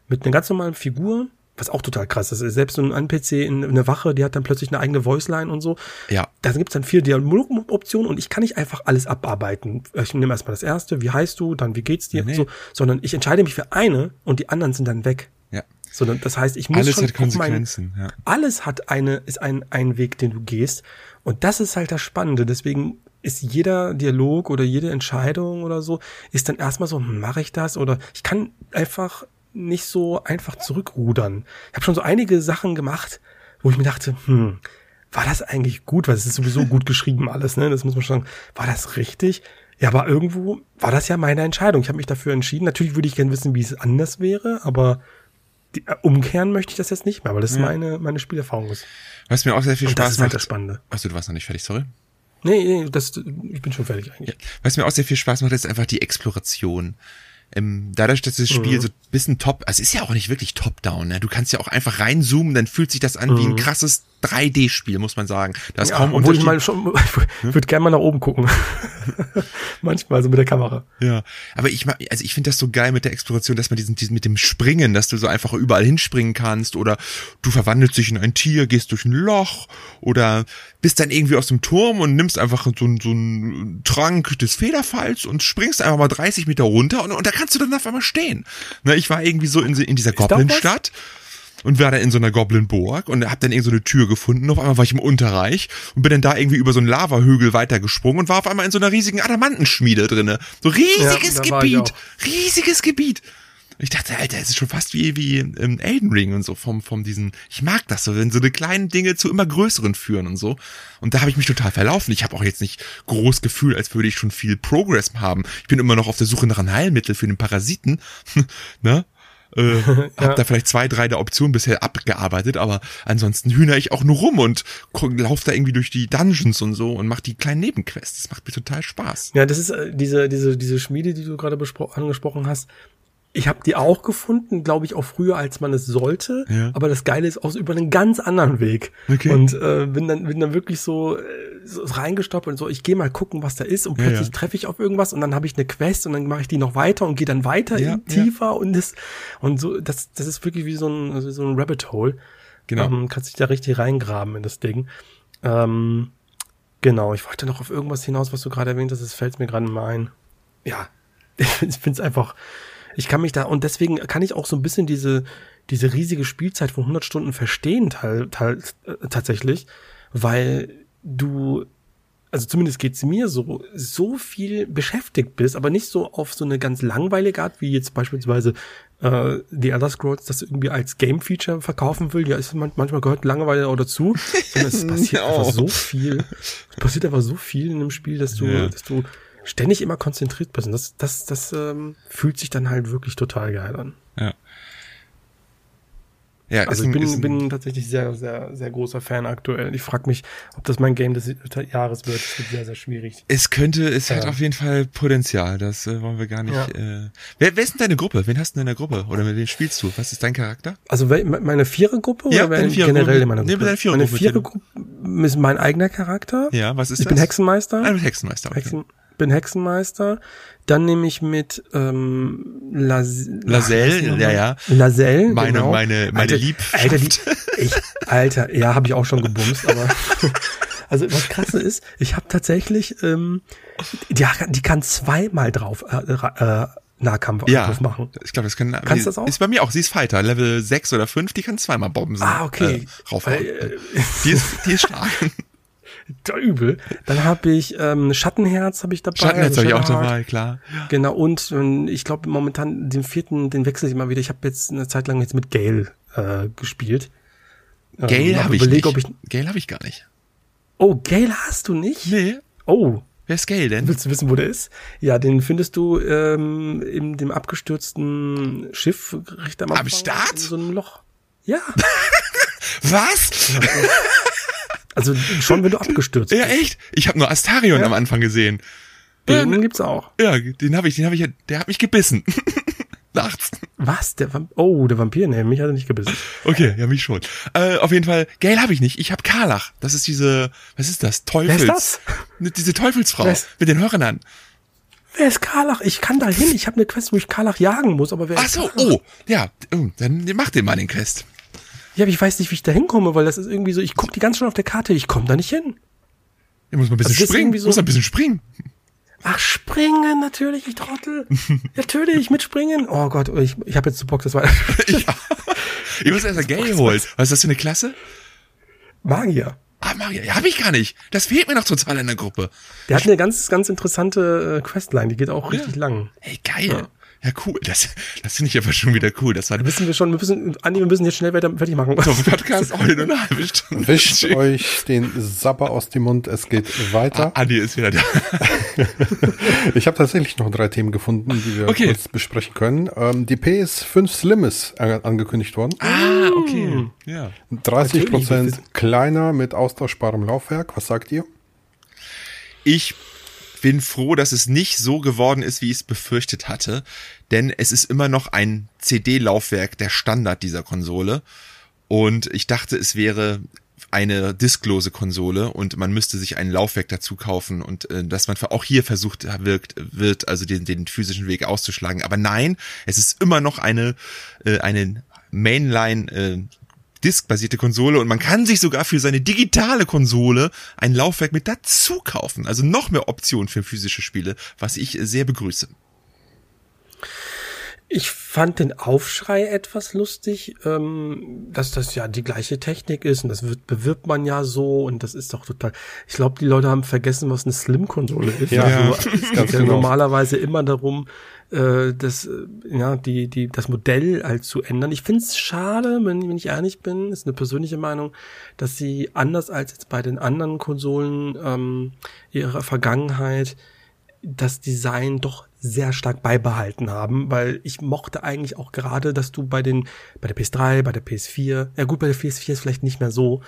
Speaker 3: mit einer ganz normalen Figur, was auch total krass ist. Selbst so ein NPC in eine Wache, die hat dann plötzlich eine eigene Voiceline und so.
Speaker 2: Ja.
Speaker 3: Da gibt's dann vier Dialogoptionen und ich kann nicht einfach alles abarbeiten. Ich nehme erstmal das erste, wie heißt du, dann wie geht's dir
Speaker 2: Nee.
Speaker 3: und so, sondern ich entscheide mich für eine und die anderen sind dann weg.
Speaker 2: Ja.
Speaker 3: Sondern das heißt, ich muss
Speaker 2: Alles
Speaker 3: schon
Speaker 2: hat
Speaker 3: auf mein-
Speaker 2: Konsequenzen, ja.
Speaker 3: alles hat eine, ist ein, ein Weg, den du gehst. Und das ist halt das Spannende. Deswegen ist jeder Dialog oder jede Entscheidung oder so, ist dann erstmal so, hm, mache ich das? Oder ich kann einfach nicht so einfach zurückrudern. Ich habe schon so einige Sachen gemacht, wo ich mir dachte, hm, war das eigentlich gut? Weil es ist sowieso gut geschrieben alles, ne? Das muss man schon sagen. War das richtig? Ja, aber irgendwo war das ja meine Entscheidung. Ich habe mich dafür entschieden. Natürlich würde ich gerne wissen, wie es anders wäre, aber die, äh, umkehren möchte ich das jetzt nicht mehr, weil das meine, meine Spielerfahrung ist.
Speaker 2: Was mir auch sehr viel
Speaker 3: Und das
Speaker 2: Spaß
Speaker 3: ist halt
Speaker 2: macht.
Speaker 3: das Spannende.
Speaker 2: Achso, du warst noch nicht fertig, sorry.
Speaker 3: Nee, nee, das, ich bin schon fertig eigentlich.
Speaker 2: Was mir auch sehr viel Spaß macht, ist einfach die Exploration. Ähm, dadurch, dass das Spiel
Speaker 3: Mhm.
Speaker 2: so ein bisschen top, also es ist ja auch nicht wirklich top-down, ne? Du kannst ja auch einfach reinzoomen, dann fühlt sich das an wie ein krasses 3D-Spiel, muss man sagen. Da ist.
Speaker 3: Ja,
Speaker 2: kaum
Speaker 3: obwohl ich
Speaker 2: Unterschied.
Speaker 3: mal schon, (laughs) ich würde gerne mal nach oben gucken. (laughs) Manchmal so mit der Kamera.
Speaker 2: Ja, aber ich also ich finde das so geil mit der Exploration, dass man diesen, diesen mit dem Springen, dass du so einfach überall hinspringen kannst oder du verwandelst dich in ein Tier, gehst durch ein Loch oder bist dann irgendwie aus dem Turm und nimmst einfach so, einen- so einen Trank des Federfalls und springst einfach mal 30 Meter runter und, und da kannst du dann auf einmal stehen. Ne, ich war irgendwie so in, in dieser? Goblinstadt und war dann in so einer Goblin-Burg und hab dann irgend so eine Tür gefunden. Auf einmal war ich im Unterreich und bin dann da irgendwie über so einen Lavahügel weitergesprungen und war auf einmal in so einer riesigen Adamantenschmiede drinne. So riesiges
Speaker 3: Ja,
Speaker 2: Gebiet, riesiges Gebiet. Ich dachte, Alter, es ist schon fast wie, wie im Elden Ring und so, vom, vom diesen, ich mag das so, wenn so eine kleinen Dinge zu immer größeren führen und so. Und da habe ich mich total verlaufen. Ich habe auch jetzt nicht groß Gefühl, als würde ich schon viel Progress haben. Ich bin immer noch auf der Suche nach einem Heilmittel für den Parasiten, (laughs) ne? Äh, (laughs) hab da vielleicht zwei, drei der Optionen bisher abgearbeitet, aber ansonsten hühner ich auch nur rum und laufe da irgendwie durch die Dungeons und so und mach die kleinen Nebenquests. Das macht mir total Spaß.
Speaker 3: Ja, das ist äh, diese, diese, diese Schmiede, die du gerade angesprochen hast. Ich habe die auch gefunden, glaube ich, auch früher, als man es sollte.
Speaker 2: Ja.
Speaker 3: Aber das Geile ist aus über einen ganz anderen Weg.
Speaker 2: Okay.
Speaker 3: Und äh, bin dann bin dann wirklich so, äh, so reingestoppt und so, ich gehe mal gucken, was da ist. Und plötzlich
Speaker 2: ja.
Speaker 3: treffe ich auf irgendwas und dann habe ich eine Quest und dann mache ich die noch weiter und gehe dann weiter in, tiefer und das und so, das, das ist wirklich wie so ein, so ein Rabbit Hole.
Speaker 2: Genau.
Speaker 3: Ähm, kannst dich da richtig reingraben in das Ding. Ähm, genau, ich wollte noch auf irgendwas hinaus, was du gerade erwähnt hast, es fällt mir gerade mal ein. Ja, (laughs) ich finde es einfach, ich kann mich da, und deswegen kann ich auch so ein bisschen diese, diese riesige Spielzeit von 100 Stunden verstehen, teil, teil, äh, tatsächlich, weil du, also zumindest geht's mir so, so viel beschäftigt bist, aber nicht so auf so eine ganz langweilige Art, wie jetzt beispielsweise äh, The Elder Scrolls das irgendwie als Game-Feature verkaufen will. Ja, ist man, manchmal gehört Langeweile auch dazu, es (laughs) passiert
Speaker 2: No.
Speaker 3: einfach so viel. Es passiert einfach so viel in dem Spiel, dass du,
Speaker 2: Ja.
Speaker 3: dass du ständig immer konzentriert bist. Und das, das, das ähm, fühlt sich dann halt wirklich total geil an.
Speaker 2: Ja. Ja,
Speaker 3: Also ich bin,
Speaker 2: ein-
Speaker 3: bin tatsächlich sehr, sehr, sehr großer Fan aktuell. Ich frage mich, ob das mein Game des Jahres wird. Es wird sehr, sehr schwierig.
Speaker 2: Es könnte, es hat
Speaker 3: Ja.
Speaker 2: auf jeden Fall Potenzial, das äh, wollen wir gar nicht.
Speaker 3: Ja.
Speaker 2: Äh, wer, wer ist denn deine Gruppe? Wen hast du denn in der Gruppe? Oder mit wem spielst du? Was ist dein Charakter?
Speaker 3: Also meine Vierergruppe
Speaker 2: Ja,
Speaker 3: oder
Speaker 2: deine Vierergruppe.
Speaker 3: generell in meiner
Speaker 2: Nee,
Speaker 3: Gruppe?
Speaker 2: deine Vierergruppe,
Speaker 3: meine Vierergruppe ist mein eigener Charakter.
Speaker 2: Ja, was ist
Speaker 3: ich
Speaker 2: das?
Speaker 3: bin Hexenmeister.
Speaker 2: Ah, du bist Hexenmeister. Okay.
Speaker 3: Hexen, bin Hexenmeister. Dann nehme ich mit ähm, Las
Speaker 2: Laselle, ja, ja.
Speaker 3: Laselle,
Speaker 2: Meine-
Speaker 3: genau.
Speaker 2: meine- meine
Speaker 3: Alter,
Speaker 2: Liebschaft.
Speaker 3: Alter, ich, Alter, ja, habe ich auch schon gebumst, aber (laughs) also was krasse ist, ich habe tatsächlich, ähm, die, die kann zweimal drauf äh, äh, Nahkampf
Speaker 2: Ja,
Speaker 3: machen.
Speaker 2: ich glaube, das kann.
Speaker 3: Kannst
Speaker 2: die,
Speaker 3: du das auch?
Speaker 2: Ist bei mir auch. Sie ist Fighter, Level 6 oder 5, die kann zweimal Bomben
Speaker 3: Ah, okay.
Speaker 2: Äh, raufhauen.
Speaker 3: Äh,
Speaker 2: die, ist, die ist stark. (laughs)
Speaker 3: Da übel. Dann habe ich ähm, Schattenherz habe ich dabei.
Speaker 2: Schattenherz
Speaker 3: also
Speaker 2: habe ich auch dabei, klar.
Speaker 3: Genau, und ähm, ich glaube momentan den vierten, den wechsle ich immer wieder. Ich habe jetzt eine Zeit lang jetzt mit Gale äh, gespielt. Ähm,
Speaker 2: Gale
Speaker 3: hab
Speaker 2: habe ich
Speaker 3: überlegt,
Speaker 2: nicht.
Speaker 3: ob ich.
Speaker 2: Gale habe ich gar nicht.
Speaker 3: Oh, Gale hast du nicht?
Speaker 2: Nee.
Speaker 3: Oh,
Speaker 2: Wer ist Gale denn?
Speaker 3: willst du wissen, wo der ist? Ja, den findest du ähm, in dem abgestürzten Schiff recht am Anfang.
Speaker 2: Start?
Speaker 3: In so einem Loch. Ja, (laughs)
Speaker 2: Was?
Speaker 3: Also schon wenn du abgestürzt
Speaker 2: Ja,
Speaker 3: bist.
Speaker 2: echt? Ich habe nur Astarion
Speaker 3: Ja.
Speaker 2: am Anfang gesehen.
Speaker 3: Den gibt's auch.
Speaker 2: Ja, den habe ich, den habe ich, ja- der hat mich gebissen. (laughs) Nachts.
Speaker 3: Was? Der Vamp oh, der Vampir? Nee, mich hat er nicht gebissen.
Speaker 2: Okay, ja, mich schon. Äh, auf jeden Fall, Gale habe ich nicht. Ich habe Karlach. Das ist diese, was ist das? Teufels.
Speaker 3: Wer ist das?
Speaker 2: Ne, Diese Teufelsfrau
Speaker 3: ist-
Speaker 2: mit den Hörnern.
Speaker 3: Wer ist Karlach? Ich kann da hin. Ich habe eine Quest, wo ich Karlach jagen muss, aber wer
Speaker 2: Ach
Speaker 3: ist
Speaker 2: so,
Speaker 3: Karlach?
Speaker 2: oh, ja, oh, dann mach den mal den Quest.
Speaker 3: Ja, aber ich weiß nicht, wie ich da hinkomme, weil das ist irgendwie so, ich gucke die ganz schön auf der Karte, ich komme da nicht hin.
Speaker 2: Da muss man ein bisschen
Speaker 3: Also
Speaker 2: springen.
Speaker 3: so-
Speaker 2: muss ein bisschen springen.
Speaker 3: Ach, springen natürlich, ich Trottel. (laughs) natürlich, mit springen. Oh Gott, ich, ich habe jetzt zu Bock, das war (laughs)
Speaker 2: ja. Ich muss erst mal Gale holen. Was ist das für eine Klasse?
Speaker 3: Magier.
Speaker 2: Ah, Maria, ja, hab ich gar nicht. Das fehlt mir noch total in der Gruppe.
Speaker 3: Der hat eine ganz, ganz interessante äh, Questline, die geht auch richtig lang.
Speaker 2: Hey, geil. Ja, cool. Das, das finde ich aber schon wieder cool. Das war
Speaker 3: Da wissen wir schon, wir müssen, Andi, wir müssen jetzt schnell weiter fertig machen.
Speaker 2: so Podcast heute eine halbe Stunde.
Speaker 1: Wischt euch den Sapper aus dem Mund, es geht weiter.
Speaker 2: Andi ist wieder da. (laughs)
Speaker 1: Ich habe tatsächlich noch drei Themen gefunden, die wir
Speaker 2: Okay.
Speaker 1: kurz besprechen können. Ähm, die PS5 Slim ist angekündigt worden.
Speaker 2: Ah, okay. Ja.
Speaker 1: 30
Speaker 3: natürlich.
Speaker 1: Prozent kleiner mit austauschbarem Laufwerk. Was sagt ihr?
Speaker 2: Ich bin froh, dass es nicht so geworden ist, wie ich es befürchtet hatte, denn es ist immer noch ein CD-Laufwerk der Standard dieser Konsole und ich dachte, es wäre eine disklose Konsole und man müsste sich ein Laufwerk dazu kaufen und äh, dass man auch hier versucht wirkt, wird, also den, den physischen Weg auszuschlagen. Aber nein, es ist immer noch eine, äh, eine Mainline äh, diskbasierte Konsole und man kann sich sogar für seine digitale Konsole ein Laufwerk mit dazu kaufen. Also noch mehr Optionen für physische Spiele, was ich sehr begrüße.
Speaker 3: Ich fand den Aufschrei etwas lustig, ähm, dass das ja die gleiche Technik ist und das wird, bewirbt man ja so und das ist doch total. Ich glaube, die Leute haben vergessen, was eine Slim-Konsole ist.
Speaker 1: Ja,
Speaker 3: also, (laughs) es geht ja
Speaker 1: genau.
Speaker 3: normalerweise immer darum, äh, das, äh, ja, die, die, das Modell halt zu ändern. Ich finde es schade, wenn, wenn ich ehrlich bin, ist eine persönliche Meinung, dass sie anders als jetzt bei den anderen Konsolen ähm, ihrer Vergangenheit das Design doch sehr stark beibehalten haben, weil ich mochte eigentlich auch gerade, dass du bei den, bei der PS3, bei der PS4, ja gut, bei der PS4 ist vielleicht nicht mehr so,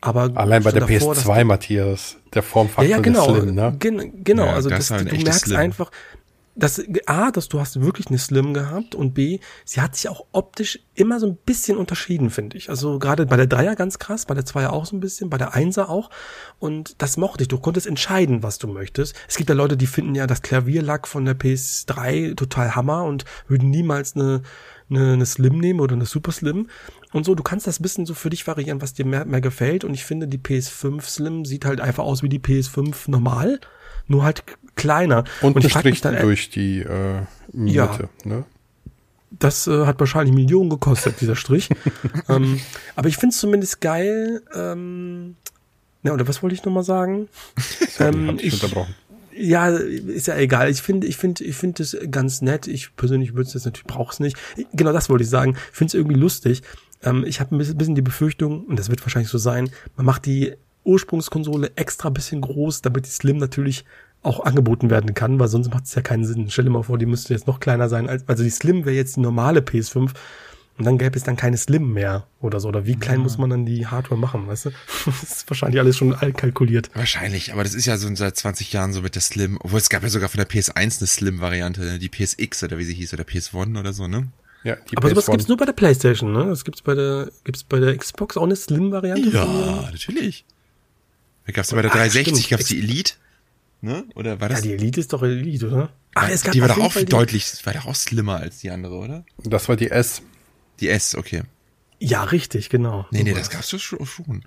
Speaker 3: aber
Speaker 1: Allein bei der
Speaker 3: davor, dass
Speaker 1: PS2, Matthias, der
Speaker 3: ja,
Speaker 1: Formfaktor
Speaker 3: ja, genau,
Speaker 1: des Slim, ne?
Speaker 3: gen, genau,
Speaker 2: Ja,
Speaker 3: also
Speaker 2: das
Speaker 3: das,
Speaker 2: halt
Speaker 3: du merkst
Speaker 2: Slim.
Speaker 3: einfach, dass A, dass du hast wirklich eine Slim gehabt und B, sie hat sich auch optisch immer so ein bisschen unterschieden, finde ich. Also gerade bei der Dreier ganz krass, bei der Zweier auch so ein bisschen, bei der Einser auch. Und das mochte ich. Du konntest entscheiden, was du möchtest. Es gibt ja Leute, die finden ja das Klavierlack von der PS3 total Hammer und würden niemals eine, eine, eine Slim nehmen oder eine Super Slim. Und so, du kannst das bisschen so für dich variieren, was dir mehr, mehr gefällt. Und ich finde, die PS5 Slim sieht halt einfach aus wie die PS5 normal, nur halt kleiner.
Speaker 1: Und,
Speaker 3: ich frag
Speaker 1: Strich
Speaker 3: dann, äh,
Speaker 1: durch die äh, Mitte,
Speaker 3: Ja.
Speaker 1: ne?
Speaker 3: das äh, hat wahrscheinlich Millionen gekostet, dieser Strich. (laughs) ähm, aber ich finde es zumindest geil. Ähm, ja, oder was wollte ich nochmal sagen? (laughs)
Speaker 1: Sorry,
Speaker 3: Ähm,
Speaker 1: dich
Speaker 3: ich-
Speaker 1: unterbrochen.
Speaker 3: Ja, ist ja egal. Ich finde, ich finde, ich finde es ganz nett. Ich persönlich würde es jetzt natürlich brauch's nicht. Genau das wollte ich sagen. Ich finde es irgendwie lustig. Ähm, ich habe ein bisschen- bisschen die Befürchtung, und das wird wahrscheinlich so sein, man macht die Ursprungskonsole extra bisschen groß, damit die Slim natürlich auch angeboten werden kann, weil sonst macht es ja keinen Sinn. Stell dir mal vor, die müsste jetzt noch kleiner sein. Als, also die Slim wäre jetzt die normale PS5 und dann gäbe es dann keine Slim mehr oder so. Oder wie klein muss man dann die Hardware machen, weißt du? (laughs) Das ist wahrscheinlich alles schon altkalkuliert.
Speaker 2: Wahrscheinlich, aber das ist ja so seit 20 Jahren so mit der Slim. Obwohl es gab ja sogar von der PS1 eine Slim-Variante, ne? die PSX oder wie sie hieß, oder PS1 oder so, ne?
Speaker 1: Ja, die
Speaker 3: Aber sowas
Speaker 1: PS1
Speaker 3: gibt's nur bei der Playstation, ne? Das gibt's bei der, gibt's bei der Xbox auch eine Slim-Variante?
Speaker 2: Ja, natürlich. Da gab's ja bei der
Speaker 3: Ach,
Speaker 2: 360
Speaker 3: stimmt.
Speaker 2: gab's die Elite, ne? Oder war
Speaker 3: Ja,
Speaker 2: das?
Speaker 3: die Elite ist doch Elite, oder? Ach, es gab
Speaker 2: die war doch auch
Speaker 3: Fall die-
Speaker 2: deutlich, war doch auch slimmer als die andere, oder?
Speaker 1: Das war die S.
Speaker 2: Die S, okay.
Speaker 3: Ja, richtig, genau.
Speaker 2: Nee, nee, das gab's doch schon- schon.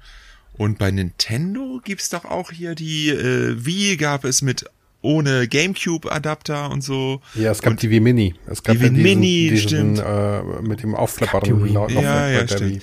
Speaker 2: Und bei Nintendo gibt's doch auch hier die äh, Wii gab es mit ohne GameCube-Adapter und so.
Speaker 1: Ja, es gab die Wii Mini. Es gab
Speaker 2: Die
Speaker 1: ja
Speaker 2: Wii
Speaker 1: diesen,
Speaker 2: Mini,
Speaker 1: diesen
Speaker 2: stimmt.
Speaker 1: äh, mit dem Laufwerk
Speaker 2: Ja, ja,
Speaker 1: bei der
Speaker 2: stimmt.
Speaker 1: Wii.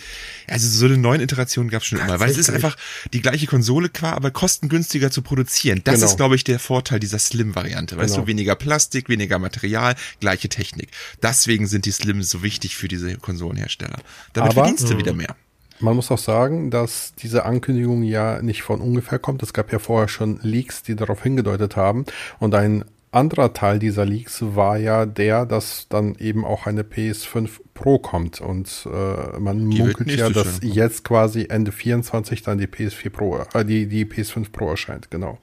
Speaker 2: Also so eine neuen Iteration gab's schon immer, weil es ist einfach die gleiche Konsole qua, aber kostengünstiger zu produzieren. Das
Speaker 1: Genau.
Speaker 2: ist, glaube ich, der Vorteil dieser Slim-Variante. Weißt
Speaker 1: Genau.
Speaker 2: du, weniger Plastik, weniger Material, gleiche Technik. Deswegen sind die Slims so wichtig für diese Konsolenhersteller. Damit
Speaker 1: Aber-
Speaker 2: verdienst du wieder mehr.
Speaker 1: Man muss auch sagen, dass diese Ankündigung ja nicht von ungefähr kommt. Es gab ja vorher schon Leaks, die darauf hingedeutet haben. Und ein anderer Teil dieser Leaks war ja der, dass dann eben auch eine PS5 Pro kommt. Und äh, man
Speaker 2: Die
Speaker 1: munkelt ja, dass jetzt quasi Ende 24 dann die PS4 Pro, äh, die, die PS5 Pro erscheint, genau.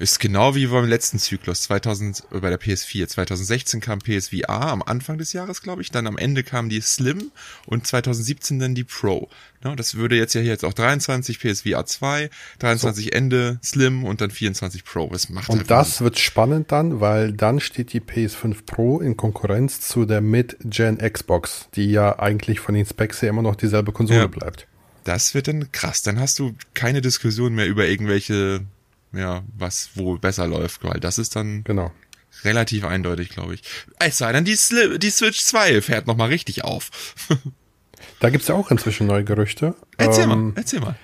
Speaker 2: Ist genau wie beim letzten Zyklus, 2000, äh, bei der PS4. 2016 kam PSVR am Anfang des Jahres, glaube ich. Dann am Ende kam die Slim und 2017 dann die Pro. Ja, das würde jetzt ja hier jetzt auch 23 PSVR 2, 23 so. Ende Slim und dann 24 Pro.
Speaker 1: Das macht und halt das wird spannend dann, weil dann steht die PS5 Pro in Konkurrenz zu der Mid-Gen Xbox, die ja eigentlich von den Specs her immer noch dieselbe Konsole ja. bleibt.
Speaker 2: Das wird dann krass. Dann hast du keine Diskussion mehr über irgendwelche ja, was wo besser läuft, weil das ist dann
Speaker 1: genau.
Speaker 2: relativ eindeutig, glaube ich. Es sei denn, die, die Switch 2 fährt nochmal richtig auf.
Speaker 1: da gibt's ja auch inzwischen neue Gerüchte.
Speaker 2: Erzähl ähm, mal, erzähl mal.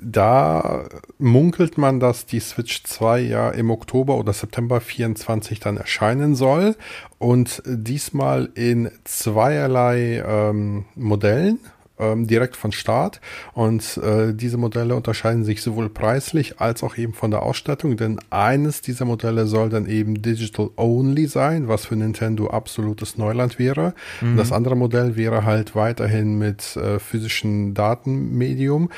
Speaker 1: Da munkelt man, dass die Switch 2 ja im Oktober oder September 24 dann erscheinen soll und diesmal in zweierlei ähm, Modellen ähm, direkt von Start. Und äh, diese Modelle unterscheiden sich sowohl preislich als auch eben von der Ausstattung, denn eines dieser Modelle soll dann eben digital only sein, was für Nintendo absolutes Neuland wäre. Mhm. Das andere Modell wäre halt weiterhin mit äh, physischen Datenmedium.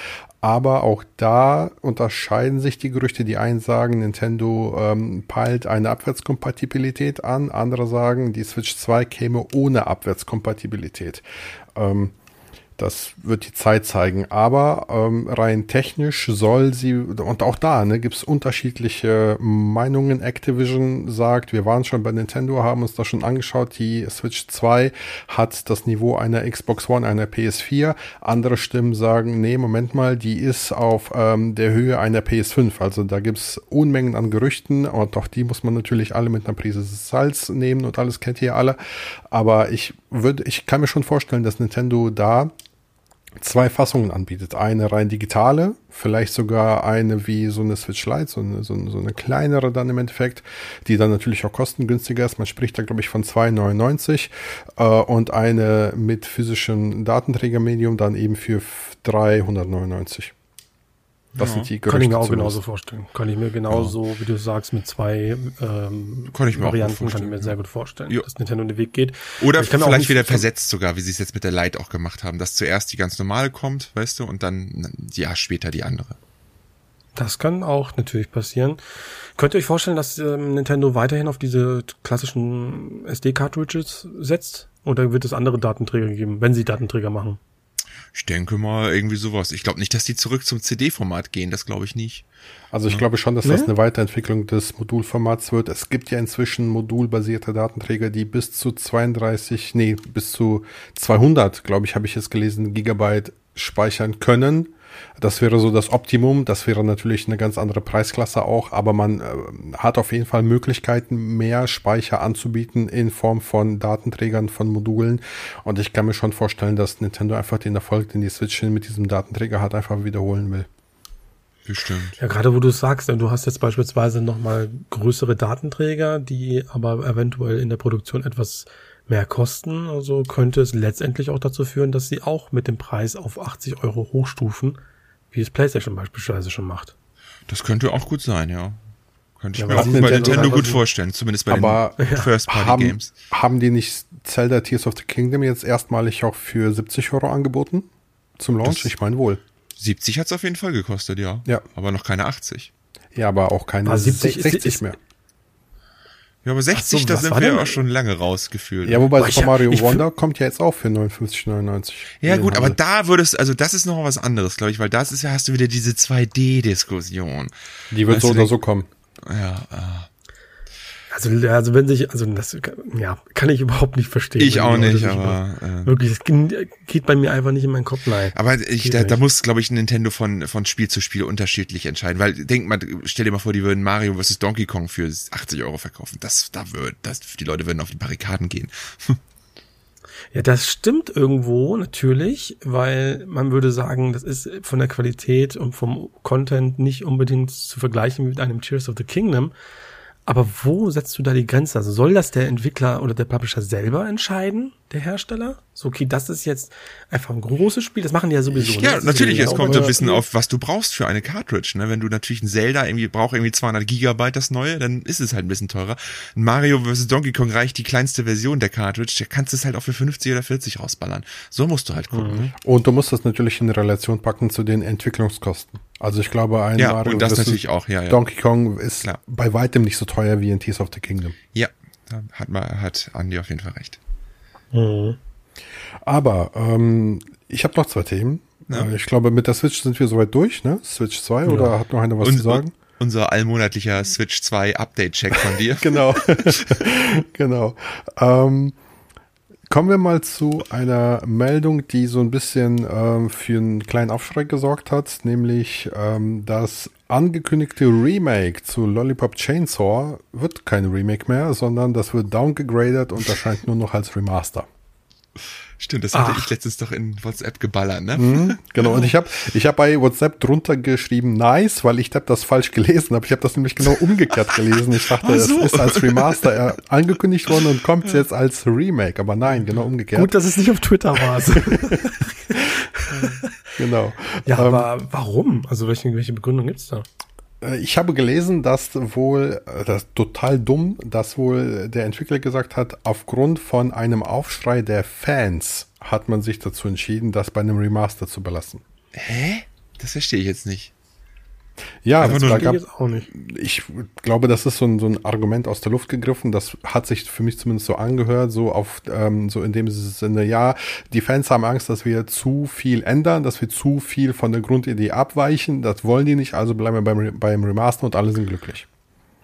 Speaker 1: Aber auch da unterscheiden sich die Gerüchte. Die einen sagen, Nintendo ähm, peilt eine Abwärtskompatibilität an. Andere sagen, die Switch 2 käme ohne Abwärtskompatibilität. Ähm, das wird die Zeit zeigen. Aber ähm, rein technisch soll sie, und auch da ne, gibt es unterschiedliche Meinungen. Activision sagt, wir waren schon bei Nintendo, haben uns das schon angeschaut, die Switch 2 hat das Niveau einer Xbox One, einer PS4. Andere Stimmen sagen, nee, Moment mal, die ist auf ähm, der Höhe einer PS5. Also da gibt es Unmengen an Gerüchten und auch die muss man natürlich alle mit einer Prise Salz nehmen und alles kennt ihr alle. Aber ich würde, ich kann mir schon vorstellen, dass Nintendo da zwei Fassungen anbietet. Eine rein digitale, vielleicht sogar eine wie so eine Switch Lite, so eine, so eine, so eine kleinere dann im Endeffekt, die dann natürlich auch kostengünstiger ist. Man spricht da, glaube ich, von 2,99 äh, und eine mit physischem Datenträgermedium dann eben für 399.
Speaker 3: Das ja. sind die Gerüchte Kann ich mir auch genauso vorstellen. Kann ich mir genauso, ja. wie du sagst, mit zwei ähm, kann ich mir Varianten kann ich mir sehr gut vorstellen, jo. dass Nintendo den Weg geht.
Speaker 2: Oder vielleicht wieder versetzt sogar, wie sie es jetzt mit der Lite auch gemacht haben, dass zuerst die ganz normale kommt, weißt du, und dann ja später die andere.
Speaker 3: Das kann auch natürlich passieren. Könnt ihr euch vorstellen, dass ähm, Nintendo weiterhin auf diese klassischen SD-Cartridges setzt? Oder wird es andere Datenträger geben, wenn sie Datenträger machen?
Speaker 2: Ich denke mal irgendwie sowas. Ich glaube nicht, dass die zurück zum CD-Format gehen. Das glaube ich nicht.
Speaker 1: Also ich ja. glaube schon, dass das eine Weiterentwicklung des Modulformats wird. Es gibt ja inzwischen modulbasierte Datenträger, die bis zu 32, nee, bis zu 200, glaube ich, habe ich jetzt gelesen, Gigabyte speichern können. Das wäre so das Optimum. Das wäre natürlich eine ganz andere Preisklasse auch, aber man äh, hat auf jeden Fall Möglichkeiten, mehr Speicher anzubieten in Form von Datenträgern, von Modulen. Und ich kann mir schon vorstellen, dass Nintendo einfach den Erfolg, den die Switch mit diesem Datenträger hat, einfach wiederholen will.
Speaker 2: Bestimmt.
Speaker 3: Ja, gerade wo du sagst, du hast jetzt beispielsweise nochmal größere Datenträger, die aber eventuell in der Produktion etwas mehr kosten. Also könnte es letztendlich auch dazu führen, dass sie auch mit dem Preis auf 80 Euro hochstufen, wie es PlayStation beispielsweise schon macht.
Speaker 2: Das könnte auch gut sein, ja. Könnte ich ja, mir auch bei Nintendo, Nintendo gut vorstellen, zumindest bei aber den First-Party-Games.
Speaker 1: Haben, haben die nicht Zelda Tears of the Kingdom jetzt erstmalig auch für 70 Euro angeboten? Zum Launch? Das ich meine wohl.
Speaker 2: 70 hat es auf jeden Fall gekostet, ja.
Speaker 1: Ja.
Speaker 2: Aber noch keine 80.
Speaker 1: Ja, aber auch keine 70, 60 ist, mehr.
Speaker 2: Ja, aber 60, so, da sind wir ja auch schon lange rausgefühlt.
Speaker 1: Ja, wobei Super Mario Wonder kommt ja jetzt auch für 59,99.
Speaker 2: Ja, gut, aber da würdest, also das ist noch was anderes, glaube ich, weil das ist ja, hast du wieder diese 2D-Diskussion.
Speaker 1: Die wird weißt so oder so kommen.
Speaker 2: Ja, äh.
Speaker 3: Also, also wenn sich, also das, ja, kann ich überhaupt nicht verstehen.
Speaker 2: Ich auch nicht, aber
Speaker 3: äh, wirklich, es geht bei mir einfach nicht in meinen Kopf rein.
Speaker 2: Aber ich, da, da muss, glaube ich, Nintendo von von Spiel zu Spiel unterschiedlich entscheiden, weil denk mal, stell dir mal vor, die würden Mario vs Donkey Kong für 80 Euro verkaufen. Das, da wird, das, die Leute würden auf die Barrikaden gehen. (laughs)
Speaker 3: Ja, das stimmt irgendwo natürlich, weil man würde sagen, das ist von der Qualität und vom Content nicht unbedingt zu vergleichen mit einem Tears of the Kingdom. Aber wo setzt du da die Grenze? Also soll das der Entwickler oder der Publisher selber entscheiden, der Hersteller? So, okay, das ist jetzt einfach ein großes Spiel, das machen die ja sowieso.
Speaker 2: Ja, ne? natürlich, es kommt so ein bisschen auf, was du brauchst für eine Cartridge. Ne? Wenn du natürlich ein Zelda irgendwie braucht irgendwie 200 Gigabyte das neue, dann ist es halt ein bisschen teurer. Ein Mario vs. Donkey Kong reicht die kleinste Version der Cartridge, da kannst du es halt auch für 50 oder 40 rausballern. So musst du halt gucken. Mhm.
Speaker 1: Und du musst das natürlich in Relation packen zu den Entwicklungskosten. Also ich glaube, ein
Speaker 2: Ja,
Speaker 1: Mario
Speaker 2: und das
Speaker 1: versus
Speaker 2: natürlich auch, ja, ja.
Speaker 1: Donkey Kong ist
Speaker 2: Klar.
Speaker 1: bei weitem nicht so teuer wie in Tears of the Kingdom.
Speaker 2: Ja, da hat, mal, hat Andi auf jeden Fall recht.
Speaker 3: Mhm.
Speaker 1: Aber ähm, ich habe noch zwei Themen.
Speaker 2: Ja.
Speaker 1: Äh, Ich glaube, mit der Switch sind wir soweit durch, ne? Switch 2 oder hat noch einer was
Speaker 2: Und,
Speaker 1: zu sagen?
Speaker 2: unser allmonatlicher Switch 2 Update-Check von dir. (laughs)
Speaker 1: Genau. (laughs) genau. Ähm, kommen wir mal zu einer Meldung, die so ein bisschen ähm, für einen kleinen Aufschrei gesorgt hat, nämlich ähm, das angekündigte Remake zu Lollipop Chainsaw wird kein Remake mehr, sondern das wird downgegradet und erscheint nur noch als Remaster.
Speaker 2: Stimmt, das hatte
Speaker 3: Ach.
Speaker 2: ich letztens doch in WhatsApp geballert, ne?
Speaker 1: Mhm, genau, und ich habe (laughs) ich hab bei WhatsApp drunter geschrieben, nice, weil ich hab das falsch gelesen habe. Ich habe das nämlich genau umgekehrt (laughs) gelesen. Ich dachte,
Speaker 2: so.
Speaker 1: es ist als Remaster äh, angekündigt worden und kommt jetzt als Remake. Aber nein, genau umgekehrt.
Speaker 3: Gut, dass es nicht auf Twitter war. (laughs)
Speaker 1: genau.
Speaker 3: ja,
Speaker 1: Ähm,
Speaker 3: aber warum? Also welche, welche Begründung gibt's da?
Speaker 1: Äh, Ich habe gelesen, dass wohl, äh, das ist total dumm, dass wohl der Entwickler gesagt hat, aufgrund von einem Aufschrei der Fans hat man sich dazu entschieden, das bei einem Remaster zu belassen.
Speaker 2: Hä? Das verstehe ich jetzt nicht.
Speaker 1: Ja,
Speaker 2: Einfach
Speaker 1: das, da gab,
Speaker 3: auch nicht.
Speaker 1: ich glaube, das ist so ein, so ein Argument aus der Luft gegriffen. Das hat sich für mich zumindest so angehört, so auf ähm, so in dem Sinne, ja, die Fans haben Angst, dass wir zu viel ändern, dass wir zu viel von der Grundidee abweichen. Das wollen die nicht, also bleiben wir beim, beim Remaster und alle sind glücklich.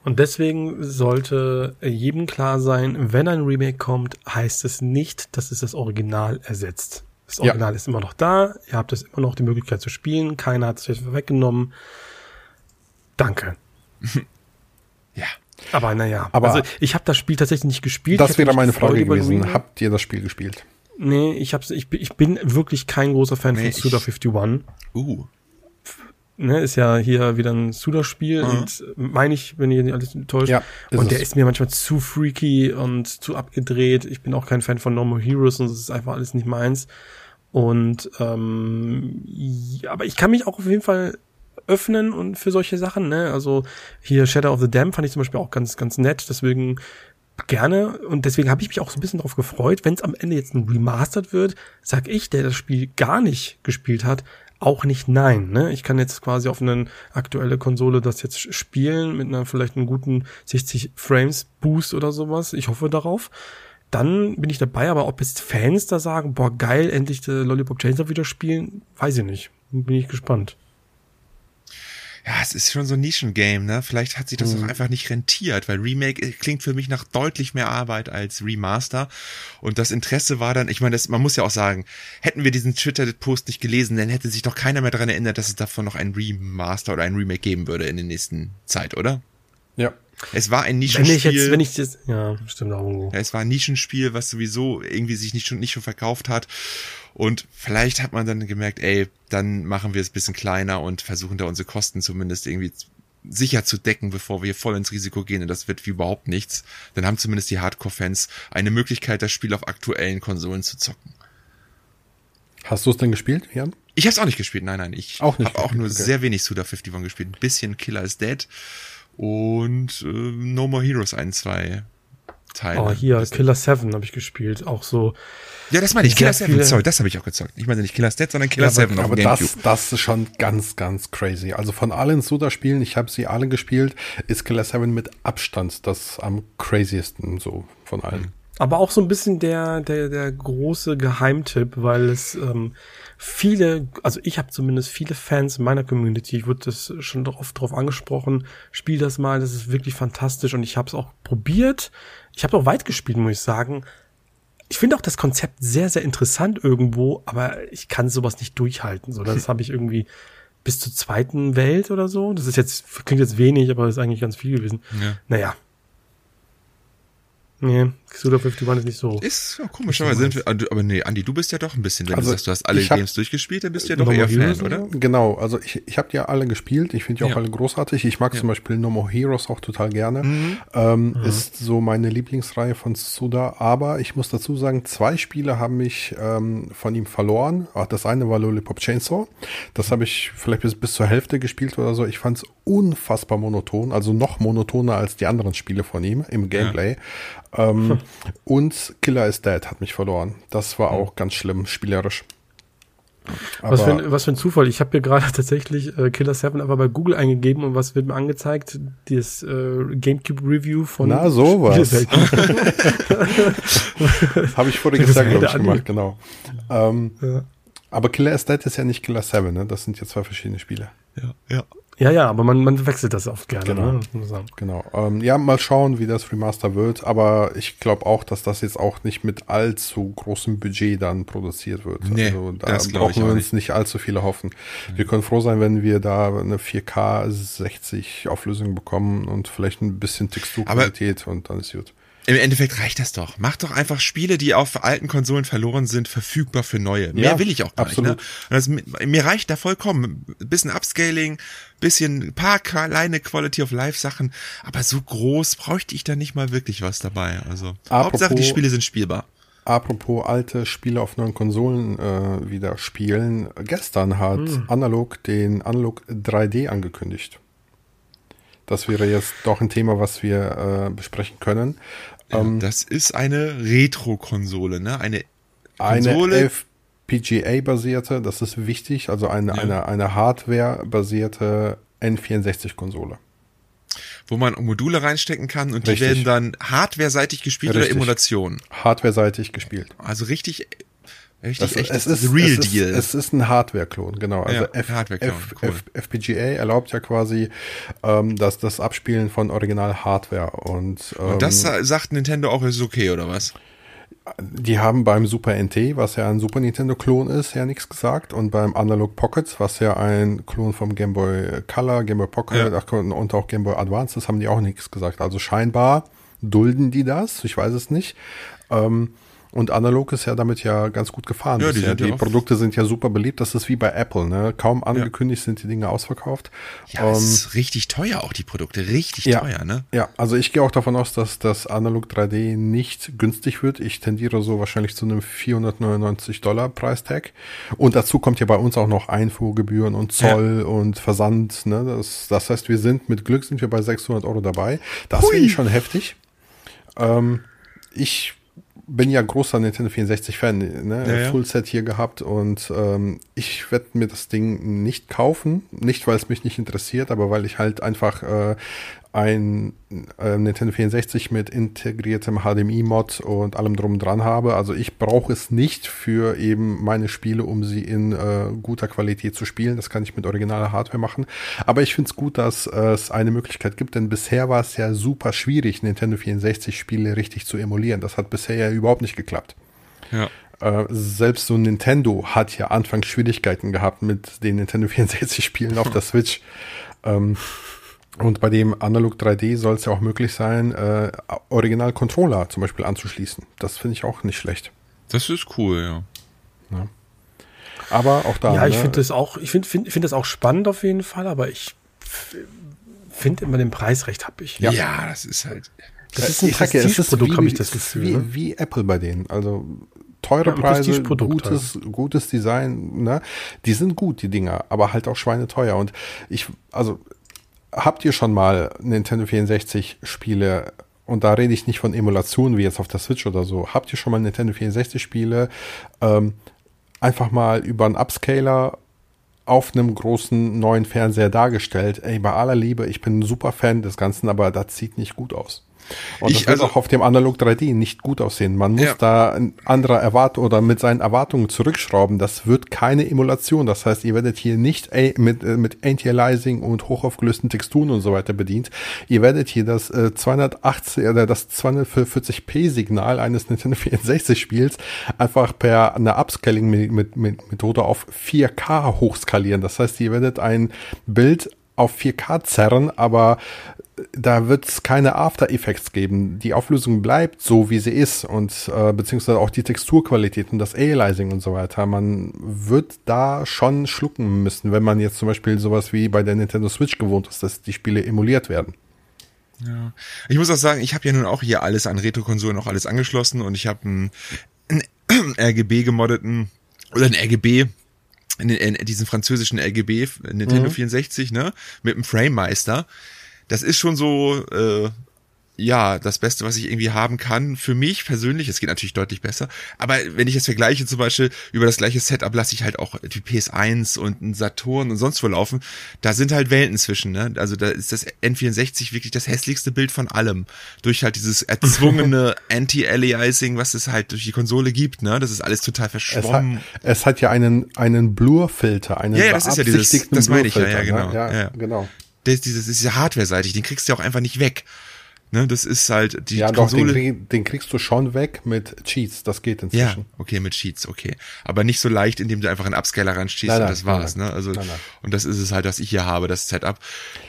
Speaker 3: Und deswegen sollte jedem klar sein, wenn ein Remake kommt, heißt es nicht, dass es das Original ersetzt. Das
Speaker 1: Ja.
Speaker 3: Original ist immer noch da, ihr habt es immer noch die Möglichkeit zu spielen, keiner hat es weggenommen. Danke. (laughs)
Speaker 2: Ja.
Speaker 3: Aber naja,
Speaker 1: Aber-
Speaker 3: also ich habe das Spiel tatsächlich nicht gespielt.
Speaker 1: Das wäre meine Frage gewesen. Habt ihr das Spiel gespielt?
Speaker 3: Nee, ich hab's, ich, bin- ich bin wirklich kein großer Fan
Speaker 2: Nee,
Speaker 3: von Suda
Speaker 2: ich-
Speaker 3: 51.
Speaker 2: Uh.
Speaker 3: Ne, ist ja hier wieder ein Suda-Spiel
Speaker 2: Mhm.
Speaker 3: und meine ich, wenn ihr nicht alles täuscht.
Speaker 1: Ja,
Speaker 3: und der
Speaker 1: es.
Speaker 3: ist mir manchmal zu freaky und zu abgedreht. Ich bin auch kein Fan von Normal Heroes und das ist einfach alles nicht meins. Und ähm, ja, aber ich kann mich auch auf jeden Fall öffnen und für solche Sachen, ne? Also hier Shadow of the Dam fand ich zum Beispiel auch ganz, ganz nett, deswegen gerne und deswegen habe ich mich auch so ein bisschen darauf gefreut, wenn es am Ende jetzt ein Remastered wird, sag ich, der das Spiel gar nicht gespielt hat, auch nicht nein. Ne? Ich kann jetzt quasi auf eine aktuelle Konsole das jetzt spielen mit einer vielleicht einen guten 60 Frames Boost oder sowas. Ich hoffe darauf. Dann bin ich dabei, aber ob jetzt Fans da sagen, boah geil, endlich der Lollipop Chainsaw wieder spielen, weiß ich nicht. Bin ich gespannt.
Speaker 2: Ja, es ist schon so ein Nischengame, ne? Vielleicht hat sich das
Speaker 1: Mhm.
Speaker 2: auch einfach nicht rentiert, weil Remake äh, klingt für mich nach deutlich mehr Arbeit als Remaster. Und das Interesse war dann, ich meine, das, man muss ja auch sagen, hätten wir diesen Twitter-Post nicht gelesen, dann hätte sich doch keiner mehr daran erinnert, dass es davon noch ein Remaster oder ein Remake geben würde in der nächsten Zeit, oder?
Speaker 1: Ja.
Speaker 2: Es war ein
Speaker 3: Wenn
Speaker 2: Nischenspiel.
Speaker 3: ich jetzt, wenn ich jetzt, ja, stimmt auch irgendwo.
Speaker 2: Ja, es war ein Nischenspiel, was sowieso irgendwie sich nicht schon, nicht schon verkauft hat. Und vielleicht hat man dann gemerkt, ey, dann machen wir es ein bisschen kleiner und versuchen da unsere Kosten zumindest irgendwie sicher zu decken, bevor wir voll ins Risiko gehen. Und das wird wie überhaupt nichts. Dann haben zumindest die Hardcore-Fans eine Möglichkeit, das Spiel auf aktuellen Konsolen zu zocken.
Speaker 1: Hast du es denn gespielt, Jan?
Speaker 2: Ich habe es auch nicht gespielt, nein, nein. Ich
Speaker 1: Auch nicht
Speaker 2: habe auch nur
Speaker 1: okay.
Speaker 2: sehr wenig Suda 51 gespielt. Ein bisschen Killer is Dead und äh, No More Heroes ein, zwei Teile.
Speaker 3: Oh, hier,
Speaker 2: Das-
Speaker 3: Killer 7 habe ich gespielt. Auch so.
Speaker 2: Ja, das meine ich. Killer 7,
Speaker 3: viele-
Speaker 2: sorry, das habe ich auch gezockt. Ich meine nicht Killer Dead, sondern Killer
Speaker 1: Ja, aber
Speaker 2: 7 auf
Speaker 1: aber das,
Speaker 2: Gamecube.
Speaker 1: das ist schon ganz, ganz crazy. Also von allen Suda-Spielen, ich habe sie alle gespielt, ist Killer 7 mit Abstand das am craziesten so von allen.
Speaker 3: Aber auch so ein bisschen der, der, der große Geheimtipp, weil es ähm, viele, also ich habe zumindest viele Fans in meiner Community, ich wurde das schon oft drauf angesprochen, spiel das mal, das ist wirklich fantastisch und ich habe es auch probiert. Ich habe auch weit gespielt, muss ich sagen. Ich finde auch das Konzept sehr, sehr interessant irgendwo, aber ich kann sowas nicht durchhalten. So, das (laughs) habe ich irgendwie bis zur zweiten Welt oder so. Das ist jetzt, klingt jetzt wenig, aber das ist eigentlich ganz viel gewesen.
Speaker 2: Ja.
Speaker 3: Naja. Nee, Suda 51 ist nicht so.
Speaker 2: Ist ja komisch, aber sind wir, aber nee, Andi, du bist ja doch ein bisschen, wenn
Speaker 1: Also,
Speaker 2: du sagst, du hast alle
Speaker 1: hab-
Speaker 2: Games durchgespielt, dann bist du ja doch
Speaker 3: No
Speaker 2: eher
Speaker 3: More
Speaker 2: Fan,
Speaker 3: Heroes
Speaker 2: oder?
Speaker 1: Genau, also ich, ich habe die ja alle gespielt. Ich finde die auch
Speaker 2: Ja.
Speaker 1: alle großartig. Ich mag zum Beispiel No More Heroes auch total gerne.
Speaker 2: Mhm.
Speaker 1: Ähm, Ist so meine Lieblingsreihe von Suda. Aber ich muss dazu sagen, zwei Spiele haben mich ähm, von ihm verloren. Ach, das eine war Lollipop Chainsaw. Das habe ich vielleicht bis, bis zur Hälfte gespielt oder so. Ich fand es unfassbar monoton, also noch monotoner als die anderen Spiele von ihm im Gameplay. Ähm, und Killer is Dead hat mich verloren. Das war auch ganz schlimm, spielerisch.
Speaker 3: was, für ein, was für ein Zufall. Ich habe hier gerade (laughs) tatsächlich äh, Killer 7 aber bei Google eingegeben und was wird mir angezeigt? Das äh, GameCube Review von
Speaker 1: Na, sowas. (laughs) habe ich voriges Jahr, glaube ich, gemacht, genau. Ähm, ja. Aber Killer Estate ist ja nicht Killer 7, ne? Das sind ja zwei verschiedene Spiele.
Speaker 3: Ja, ja. Ja, ja, aber man, man wechselt das oft gerne.
Speaker 1: Genau.
Speaker 3: Ne?
Speaker 1: genau. Ähm, ja, mal schauen, wie das Remaster wird. Aber ich glaube auch, dass das jetzt auch nicht mit allzu großem Budget dann produziert wird.
Speaker 2: Nee, also
Speaker 1: da das brauchen wir uns nicht. allzu viele hoffen. Mhm. Wir können froh sein, wenn wir da eine 4K 60 Auflösung bekommen und vielleicht ein bisschen Texturqualität und dann ist gut.
Speaker 2: Im Endeffekt reicht das doch. Mach doch einfach Spiele, die auf alten Konsolen verloren sind, verfügbar für neue. Mehr ja, will ich auch gar absolut. nicht. Ne? Das, mir reicht da vollkommen. Bisschen Upscaling, bisschen paar kleine Quality of Life Sachen, aber so groß bräuchte ich da nicht mal wirklich was dabei. Also apropos, Hauptsache die Spiele sind spielbar.
Speaker 1: Apropos alte Spiele auf neuen Konsolen äh, wieder spielen. Gestern hat hm. Analog den Analog 3D angekündigt. Das wäre jetzt doch ein Thema, was wir äh, besprechen können.
Speaker 2: Ähm, das ist eine Retro-Konsole, ne? Eine
Speaker 1: Konsole. Eine FPGA-basierte, das ist wichtig, also eine, ja. eine, eine Hardware-basierte N64-Konsole.
Speaker 2: Wo man Module reinstecken kann und richtig. die werden dann hardware-seitig gespielt richtig. oder Emulation?
Speaker 1: Hardware-seitig gespielt.
Speaker 2: Also richtig
Speaker 1: Richtig, das, echt, es ist, Real es Deal. Ist, es ist ein Hardware-Klon, genau. Also ja, F, F, cool. F, FPGA erlaubt ja quasi ähm, das, das Abspielen von Original-Hardware. Und,
Speaker 2: ähm, und das sagt Nintendo auch, ist okay, oder was?
Speaker 1: Die haben beim Super NT, was ja ein Super Nintendo-Klon ist, ja nichts gesagt. Und beim Analog Pocket, was ja ein Klon vom Game Boy Color, Game Boy Pocket ja. und auch Game Boy Advance ist, haben die auch nichts gesagt. Also scheinbar dulden die das, ich weiß es nicht. Ähm, und analog ist ja damit ja ganz gut gefahren. Ja, die, ja, die Produkte sind ja super beliebt. Das ist wie bei Apple. Ne? Kaum angekündigt ja. sind die Dinge ausverkauft.
Speaker 2: Ja, es ähm, ist richtig teuer auch die Produkte. Richtig teuer. Ne?
Speaker 1: Ja, also ich gehe auch davon aus, dass das Analog 3D nicht günstig wird. Ich tendiere so wahrscheinlich zu einem 499 Dollar Preistag. Und dazu kommt ja bei uns auch noch Einfuhrgebühren und Zoll und Versand. Ne? Das, das heißt, wir sind mit Glück sind wir bei 600 Euro dabei. Das finde ich schon heftig. Ähm, ich bin ja großer Nintendo 64 Fan, ne? Ja, ja. Full Set hier gehabt und ähm, ich werde mir das Ding nicht kaufen, nicht weil es mich nicht interessiert, aber weil ich halt einfach äh, ein äh, Nintendo 64 mit integriertem HDMI-Mod und allem drum dran habe. Also ich brauche es nicht für eben meine Spiele, um sie in äh, guter Qualität zu spielen. Das kann ich mit originaler Hardware machen. Aber ich finde es gut, dass äh, es eine Möglichkeit gibt, denn bisher war es ja super schwierig, Nintendo 64 Spiele richtig zu emulieren. Das hat bisher ja überhaupt nicht geklappt. Ja. Uh, selbst so Nintendo hat ja anfangs Schwierigkeiten gehabt mit den Nintendo 64 Spielen auf der (laughs) Switch. Ähm, und bei dem Analog 3D soll es ja auch möglich sein, äh, Original-Controller zum Beispiel anzuschließen. Das finde ich auch nicht schlecht.
Speaker 2: Das ist cool, ja. ja.
Speaker 1: Aber auch da.
Speaker 3: Ja, ich ne, finde das auch, ich finde find, find das auch spannend auf jeden Fall, aber ich finde immer den Preis recht happig.
Speaker 2: Ja, ja das ist halt.
Speaker 3: Das ist ein
Speaker 1: Prestigeprodukt, habe ich das Gefühl. Wie, ne? wie Apple bei denen. Also teure ja, Preise, gutes, halt. gutes Design, ne? Die sind gut, die Dinger, aber halt auch schweineteuer. Und ich, also habt ihr schon mal Nintendo 64 Spiele und da rede ich nicht von Emulationen wie jetzt auf der Switch oder so. Habt ihr schon mal Nintendo 64 Spiele ähm, einfach mal über einen Upscaler auf einem großen neuen Fernseher dargestellt? Ey, bei aller Liebe, ich bin ein super Fan des Ganzen, aber das sieht nicht gut aus. Und ich, das wird also, auch auf dem Analog 3D nicht gut aussehen. Man muss ja. da andere Erwartungen oder mit seinen Erwartungen zurückschrauben. Das wird keine Emulation. Das heißt, ihr werdet hier nicht mit, äh, mit Anti-Aliasing und hochaufgelösten Texturen und so weiter bedient. Ihr werdet hier das äh, 280 oder das 240p Signal eines Nintendo 64 Spiels einfach per einer Upscaling-Methode auf 4K hochskalieren. Das heißt, ihr werdet ein Bild auf 4K zerren, aber da wird es keine After Effects geben. Die Auflösung bleibt so, wie sie ist und äh, beziehungsweise auch die Texturqualität und das Aliasing und so weiter. Man wird da schon schlucken müssen, wenn man jetzt zum Beispiel sowas wie bei der Nintendo Switch gewohnt ist, dass die Spiele emuliert werden.
Speaker 2: Ja. Ich muss auch sagen, ich habe ja nun auch hier alles an Retro-Konsolen auch alles angeschlossen und ich habe einen, einen (clears throat) RGB gemoddeten oder einen RGB in, in, in diesen französischen RGB Nintendo mhm. 64, ne, mit dem Frame Meister das ist schon so, äh, ja, das Beste, was ich irgendwie haben kann. Für mich persönlich, es geht natürlich deutlich besser. Aber wenn ich jetzt vergleiche, zum Beispiel über das gleiche Setup lasse ich halt auch die PS1 und einen Saturn und sonst wo laufen. Da sind halt Welten zwischen, ne? Also da ist das N64 wirklich das hässlichste Bild von allem. Durch halt dieses (laughs) erzwungene Anti-Aliasing, was es halt durch die Konsole gibt, ne? Das ist alles total verschwommen.
Speaker 1: Es hat, es hat ja einen, einen Blur-Filter, einen
Speaker 2: ja, ja, das ist ja dieses, das meine ich ja, ja,
Speaker 1: ne?
Speaker 2: genau.
Speaker 1: Ja,
Speaker 2: ja.
Speaker 1: genau.
Speaker 2: Das, dieses, das ist ja hardware-seitig, den kriegst du auch einfach nicht weg. Ne, das ist halt die
Speaker 1: ja, doch,
Speaker 2: Konsole.
Speaker 1: den, krieg, den kriegst du schon weg mit Cheats, das geht
Speaker 2: ja,
Speaker 1: inzwischen.
Speaker 2: okay, mit Cheats, okay. Aber nicht so leicht, indem du einfach einen Upscaler ranstehst
Speaker 1: Nein,
Speaker 2: und
Speaker 1: nein,
Speaker 2: das war's,
Speaker 1: nein,
Speaker 2: ne? Also, und das ist es halt, was ich hier habe, das Setup.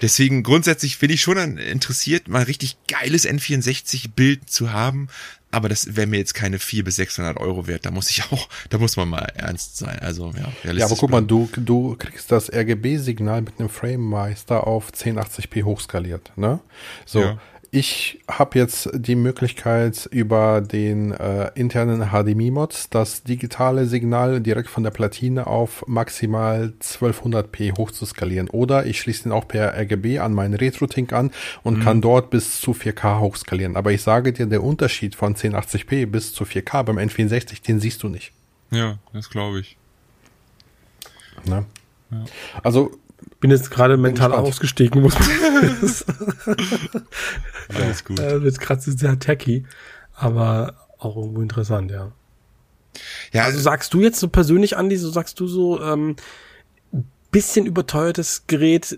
Speaker 2: Deswegen grundsätzlich bin ich schon an- interessiert, mal richtig geiles N64-Bild zu haben. Aber das wäre mir jetzt keine 400 bis 600 Euro wert. Da muss ich (laughs) auch, da muss man mal ernst sein. Also, ja, realistisch
Speaker 1: Ja, aber guck mal, du, du kriegst das RGB-Signal mit einem Frame-Meister auf 1080p hochskaliert, ne? So.
Speaker 2: Ja.
Speaker 1: Ich habe jetzt die Möglichkeit, über den äh, internen HDMI-Mod das digitale Signal direkt von der Platine auf maximal 1200p hochzuskalieren. Oder ich schließe den auch per RGB an meinen RetroTink an und kann dort bis zu 4K hochskalieren. Aber ich sage dir, der Unterschied von 1080p bis zu 4K beim N64, den siehst du nicht.
Speaker 2: Ja, das glaube ich.
Speaker 1: Ne? Also
Speaker 3: Bin jetzt gerade mental ausgestiegen, muss man (laughs)
Speaker 2: Alles gut.
Speaker 3: äh, wird gerade sehr tacky, aber auch irgendwo interessant, ja.
Speaker 2: Ja,
Speaker 3: Also sagst du jetzt so persönlich, Andi, so sagst du so, ähm, bisschen überteuertes Gerät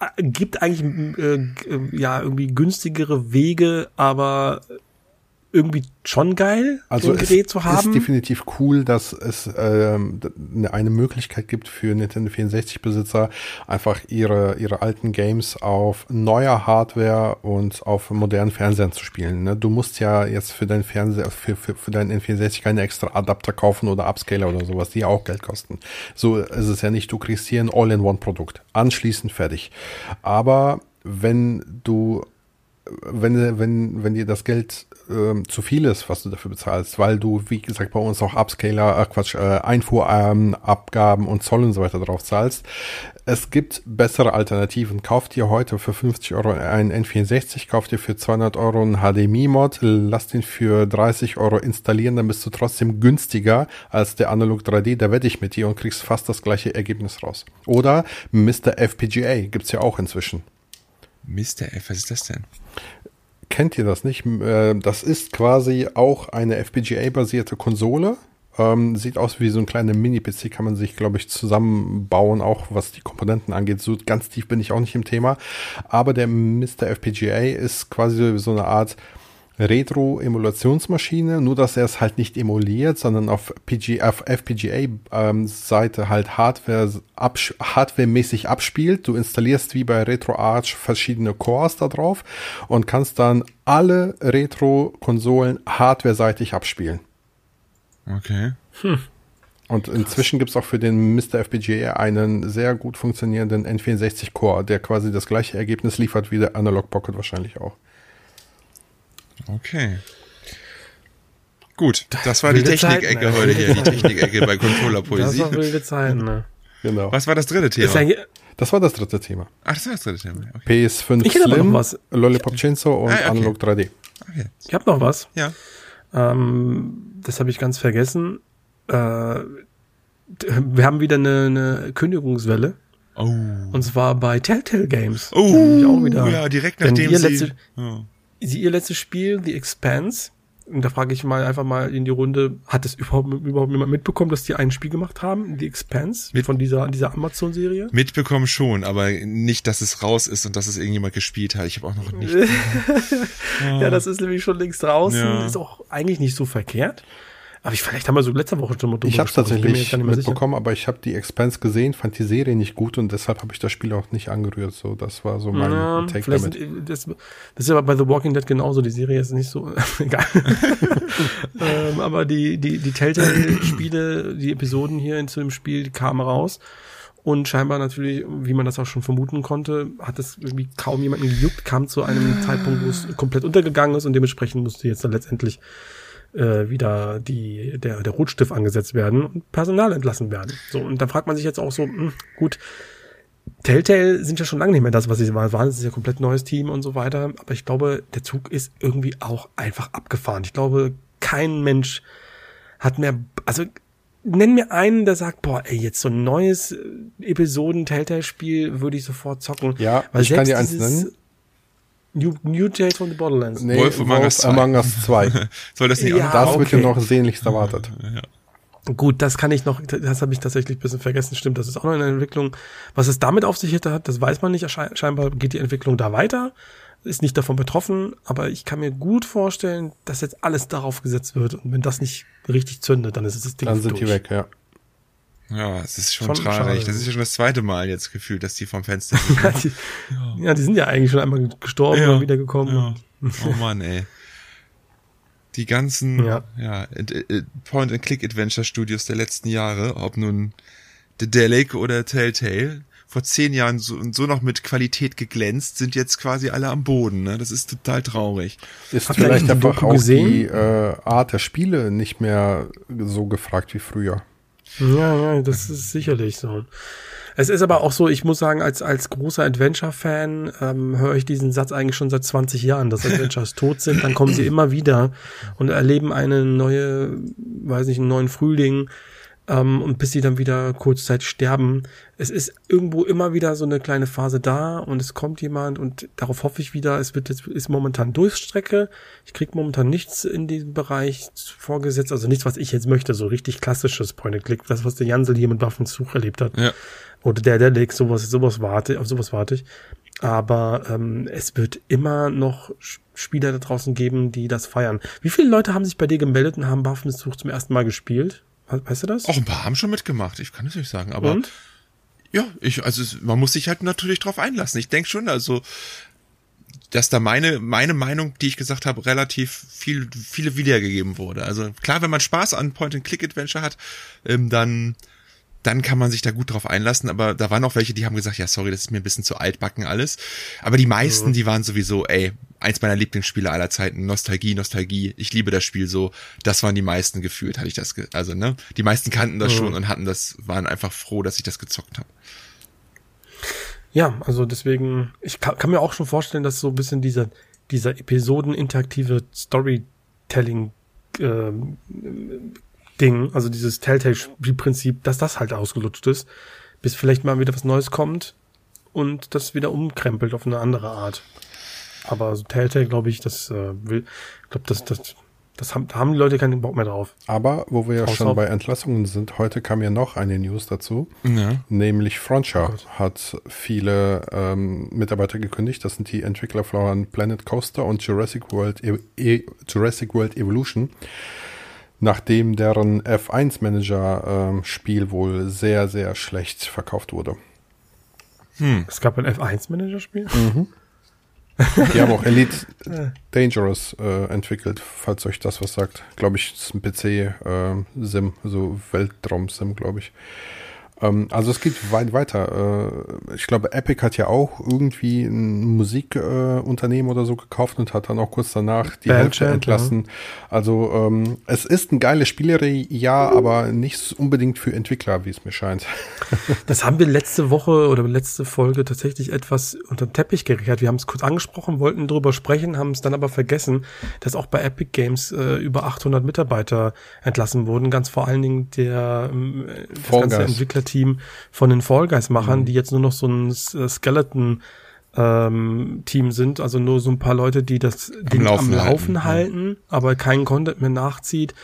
Speaker 3: äh, gibt eigentlich äh, äh, ja irgendwie günstigere Wege, aber irgendwie schon geil,
Speaker 1: Also
Speaker 3: so ein
Speaker 1: es
Speaker 3: Gerät zu
Speaker 1: ist
Speaker 3: haben.
Speaker 1: definitiv cool, dass es ähm, d- eine- Möglichkeit gibt für Nintendo 64 Besitzer, einfach ihre ihre alten Games auf neuer Hardware und auf modernen Fernsehern zu spielen. Ne? Du musst ja jetzt für deinen Fernseher für, für, für deinen N64 keine extra Adapter kaufen oder Upscaler oder sowas, die auch Geld kosten. So ist es ja nicht. Du kriegst hier ein All-in-One-Produkt, anschließend fertig. Aber wenn du wenn, wenn, wenn dir das Geld ähm, zu viel ist, was du dafür bezahlst, weil du, wie gesagt, bei uns auch Upscaler, äh, Quatsch, äh, Einfuhrabgaben ähm, und Zoll und so weiter drauf zahlst. Es gibt bessere Alternativen. Kauf dir heute für 50 Euro einen N64, kauf dir für 200 Euro einen HDMI-Mod, lass den für 30 Euro installieren, dann bist du trotzdem günstiger als der Analog 3D. Da wette ich mit dir und kriegst fast das gleiche Ergebnis raus. Oder Mr. FPGA gibt's ja auch inzwischen.
Speaker 2: Mr. F, was ist das denn?
Speaker 1: Kennt ihr das nicht? Äh, Das ist quasi auch eine FPGA-basierte Konsole. Ähm, sieht aus wie so ein kleiner Mini-PC, kann man sich, glaube ich, zusammenbauen, auch was die Komponenten angeht. So ganz tief bin ich auch nicht im Thema. Aber der Mr. FPGA ist quasi so eine Art Retro-Emulationsmaschine, nur dass er es halt nicht emuliert, sondern auf, PG, auf FPGA-Seite halt Hardware absch hardwaremäßig abspielt. Du installierst wie bei RetroArch verschiedene Cores da drauf und kannst dann alle Retro-Konsolen hardwareseitig abspielen.
Speaker 2: Okay.
Speaker 1: Und inzwischen gibt's auch für den Mr. FPGA einen sehr gut funktionierenden N64-Core, der quasi das gleiche Ergebnis liefert wie der Analog Pocket wahrscheinlich auch.
Speaker 2: Okay. Gut, das war die
Speaker 3: Wilde Zeiten,
Speaker 2: Technikecke
Speaker 3: ey.
Speaker 2: heute hier, die (laughs) Technikecke bei Controller
Speaker 3: Das
Speaker 2: Poesie.
Speaker 3: war wilde Zeiten, ne?
Speaker 1: Genau.
Speaker 2: Was war das dritte Thema?
Speaker 1: Das war das dritte Thema.
Speaker 2: Ach, das war das dritte Thema. Okay.
Speaker 1: PS5
Speaker 3: Ich
Speaker 1: Slim,
Speaker 3: noch was.
Speaker 1: Lollipop Chainsaw und
Speaker 2: Ah, okay.
Speaker 1: Analog 3D.
Speaker 2: okay.
Speaker 3: ich habe noch was.
Speaker 2: Ja.
Speaker 3: Ähm, das habe ich ganz vergessen. Äh, wir haben wieder eine, eine Kündigungswelle.
Speaker 2: Oh.
Speaker 3: Und zwar bei Telltale Games.
Speaker 2: Oh,
Speaker 3: auch wieder.
Speaker 2: ja, direkt nachdem
Speaker 3: ihr
Speaker 2: sie...
Speaker 3: letzte-
Speaker 2: ja.
Speaker 3: Sie, ihr letztes Spiel, The Expanse, und da frage ich mal einfach mal in die Runde, hat es überhaupt, überhaupt jemand mitbekommen, dass die ein Spiel gemacht haben, The Expanse,
Speaker 2: Mit-
Speaker 3: von dieser, dieser Amazon-Serie?
Speaker 2: Mitbekommen schon, aber nicht, dass es raus ist und dass es irgendjemand gespielt hat. Ich habe auch noch nicht. (laughs)
Speaker 3: Ja, das ist nämlich schon längst draußen,
Speaker 2: Ja.
Speaker 3: ist auch eigentlich nicht so verkehrt. Aber ich, vielleicht haben wir so letzte Woche schon mal drüber
Speaker 1: Ich habe
Speaker 3: mir
Speaker 1: tatsächlich mitbekommen, aber ich habe die Expanse gesehen, fand die Serie nicht gut und deshalb habe ich das Spiel auch nicht angerührt. So, das war so mein
Speaker 3: Ja,
Speaker 1: Take damit.
Speaker 3: sind, das, das ist aber bei The Walking Dead genauso, die Serie ist nicht so, (laughs) egal. (laughs) ähm, aber die, die, die Telltale-Spiele, die Episoden hier in zu dem Spiel, die kamen raus. Und scheinbar natürlich, wie man das auch schon vermuten konnte, hat es irgendwie kaum jemanden gejuckt, kam zu einem Zeitpunkt, wo es komplett untergegangen ist und dementsprechend musste jetzt dann letztendlich äh, wieder die, der, der Rotstift angesetzt werden und Personal entlassen werden. So, und da fragt man sich jetzt auch so, hm, gut, Telltale sind ja schon lange nicht mehr das, was sie waren. Es ist ja ein komplett neues Team und so weiter. Aber ich glaube, der Zug ist irgendwie auch einfach abgefahren. Ich glaube, kein Mensch hat mehr, also nenn mir einen, der sagt, boah, ey, jetzt so ein neues äh, Episoden-Telltale-Spiel würde ich sofort zocken.
Speaker 1: Ja, Weil ich kann dir eins nennen.
Speaker 3: New, New Tales from the Borderlands.
Speaker 1: Nee, Wolf Among Us 2. Among Us 2. (laughs)
Speaker 2: Soll das nicht
Speaker 1: ja, Das okay. wird ja noch sehnlichst erwartet.
Speaker 3: Ja. Gut, das kann ich noch, das habe ich tatsächlich ein bisschen vergessen. Stimmt, das ist auch noch in der Entwicklung. Was es damit auf sich hat, das weiß man nicht. Scheinbar geht die Entwicklung da weiter, ist nicht davon betroffen, aber ich kann mir gut vorstellen, dass jetzt alles darauf gesetzt wird. Und wenn das nicht richtig zündet, dann ist es das
Speaker 1: Ding Dann sind durch. die weg, ja.
Speaker 2: Ja, es ist schon, schon traurig. Schade. Das ist ja schon das zweite Mal jetzt gefühlt, dass die vom Fenster (laughs)
Speaker 3: sind. ja, die, ja, die sind ja eigentlich schon einmal gestorben ja, und wiedergekommen. Ja.
Speaker 2: Oh Mann, ey die ganzen ja. Ja, Point-and-Click-Adventure-Studios der letzten Jahre, ob nun Dedelic oder Telltale, vor zehn Jahren so, und so noch mit Qualität geglänzt, sind jetzt quasi alle am Boden. Ne? Das ist total traurig.
Speaker 1: Ist Habt vielleicht einfach auch gesehen? die äh, Art der Spiele nicht mehr so gefragt wie früher.
Speaker 3: Ja, ja, das ist sicherlich so. Es ist aber auch so, ich muss sagen, als, als großer Adventure-Fan ähm, höre ich diesen Satz eigentlich schon seit 20 Jahren, dass Adventures tot sind, dann kommen sie immer wieder und erleben eine neue, weiß nicht, einen neuen Frühling ähm, und bis sie dann wieder kurzzeitig sterben. Es ist irgendwo immer wieder so eine kleine Phase da und es kommt jemand und darauf hoffe ich wieder, es wird jetzt ist momentan Durchstrecke. Ich krieg momentan nichts in diesem Bereich vorgesetzt, also nichts, was ich jetzt möchte, so richtig klassisches Point-and-Click, das, was der Jansel hier mit Waffenzug erlebt hat. Ja. Oder der, der Lake, sowas, sowas warte, auf sowas warte ich. Aber ähm, es wird immer noch Spieler da draußen geben, die das feiern. Wie viele Leute haben sich bei dir gemeldet und haben Waffensuch zum ersten Mal gespielt? Weißt du das?
Speaker 2: Auch ein paar haben schon mitgemacht, ich kann es nicht sagen, aber und? ja, ich, also man muss sich halt natürlich drauf einlassen. Ich denke schon, also dass da meine meine Meinung, die ich gesagt habe, relativ viel viele wiedergegeben wurde. Also klar, wenn man Spaß an Point-and-Click-Adventure hat, ähm, dann dann kann man sich da gut drauf einlassen. Aber da waren auch welche, die haben gesagt, ja, sorry, das ist mir ein bisschen zu altbacken alles. Aber die meisten, mhm. die waren sowieso, ey, eins meiner Lieblingsspiele aller Zeiten, Nostalgie, Nostalgie, ich liebe das Spiel so. Das waren die meisten gefühlt, hatte ich das, also, ne? Die meisten kannten das mhm. schon und hatten das, waren einfach froh, dass ich das gezockt habe.
Speaker 3: Ja, also deswegen, ich kann, kann, mir auch schon vorstellen, dass so ein bisschen dieser, dieser Episoden-interaktive Storytelling äh, Ding, also dieses Telltale-Prinzip, dass das halt ausgelutscht ist, bis vielleicht mal wieder was Neues kommt und das wieder umkrempelt auf eine andere Art. Aber so Telltale, glaube ich, das äh, will, glaube, das, das, das haben, da haben die Leute keinen Bock mehr drauf.
Speaker 1: Aber wo wir ja schon auf. bei Entlassungen sind, heute kam ja noch eine News dazu, ja. nämlich Frontier oh hat viele ähm, Mitarbeiter gekündigt. Das sind die Entwickler von Planet Coaster und Jurassic World, e e Jurassic World Evolution nachdem deren F1-Manager-Spiel ähm, wohl sehr, sehr schlecht verkauft wurde.
Speaker 3: Hm. Es gab ein F1-Manager-Spiel? Mhm.
Speaker 1: Die haben auch Elite (laughs) Dangerous äh, entwickelt, falls euch das was sagt. Glaube ich, ist ein PC-Sim, äh, so Weltraum-Sim, glaube ich. Ähm, also es geht weit weiter. Äh, ich glaube, Epic hat ja auch irgendwie ein Musikunternehmen oder so gekauft und hat dann auch kurz danach die Hälfte entlassen. Ja. Also ähm, es ist ein geiles Spielerie, ja, aber nicht unbedingt für Entwickler, wie es mir scheint. (laughs)
Speaker 3: das haben wir letzte Woche oder letzte Folge tatsächlich etwas unter den Teppich gekehrt. Wir haben es kurz angesprochen, wollten drüber sprechen, haben es dann aber vergessen, dass auch bei Epic Games äh, über 800 Mitarbeiter entlassen wurden. Ganz vor allen Dingen der äh, das ganze Entwicklerteam Team von den Fall Guys Machern, mhm. die jetzt nur noch so ein äh, Skeleton ähm, Team sind, also nur so ein paar Leute, die das am Ding Laufen, am Laufen halten, halten ja. aber keinen Content mehr nachzieht.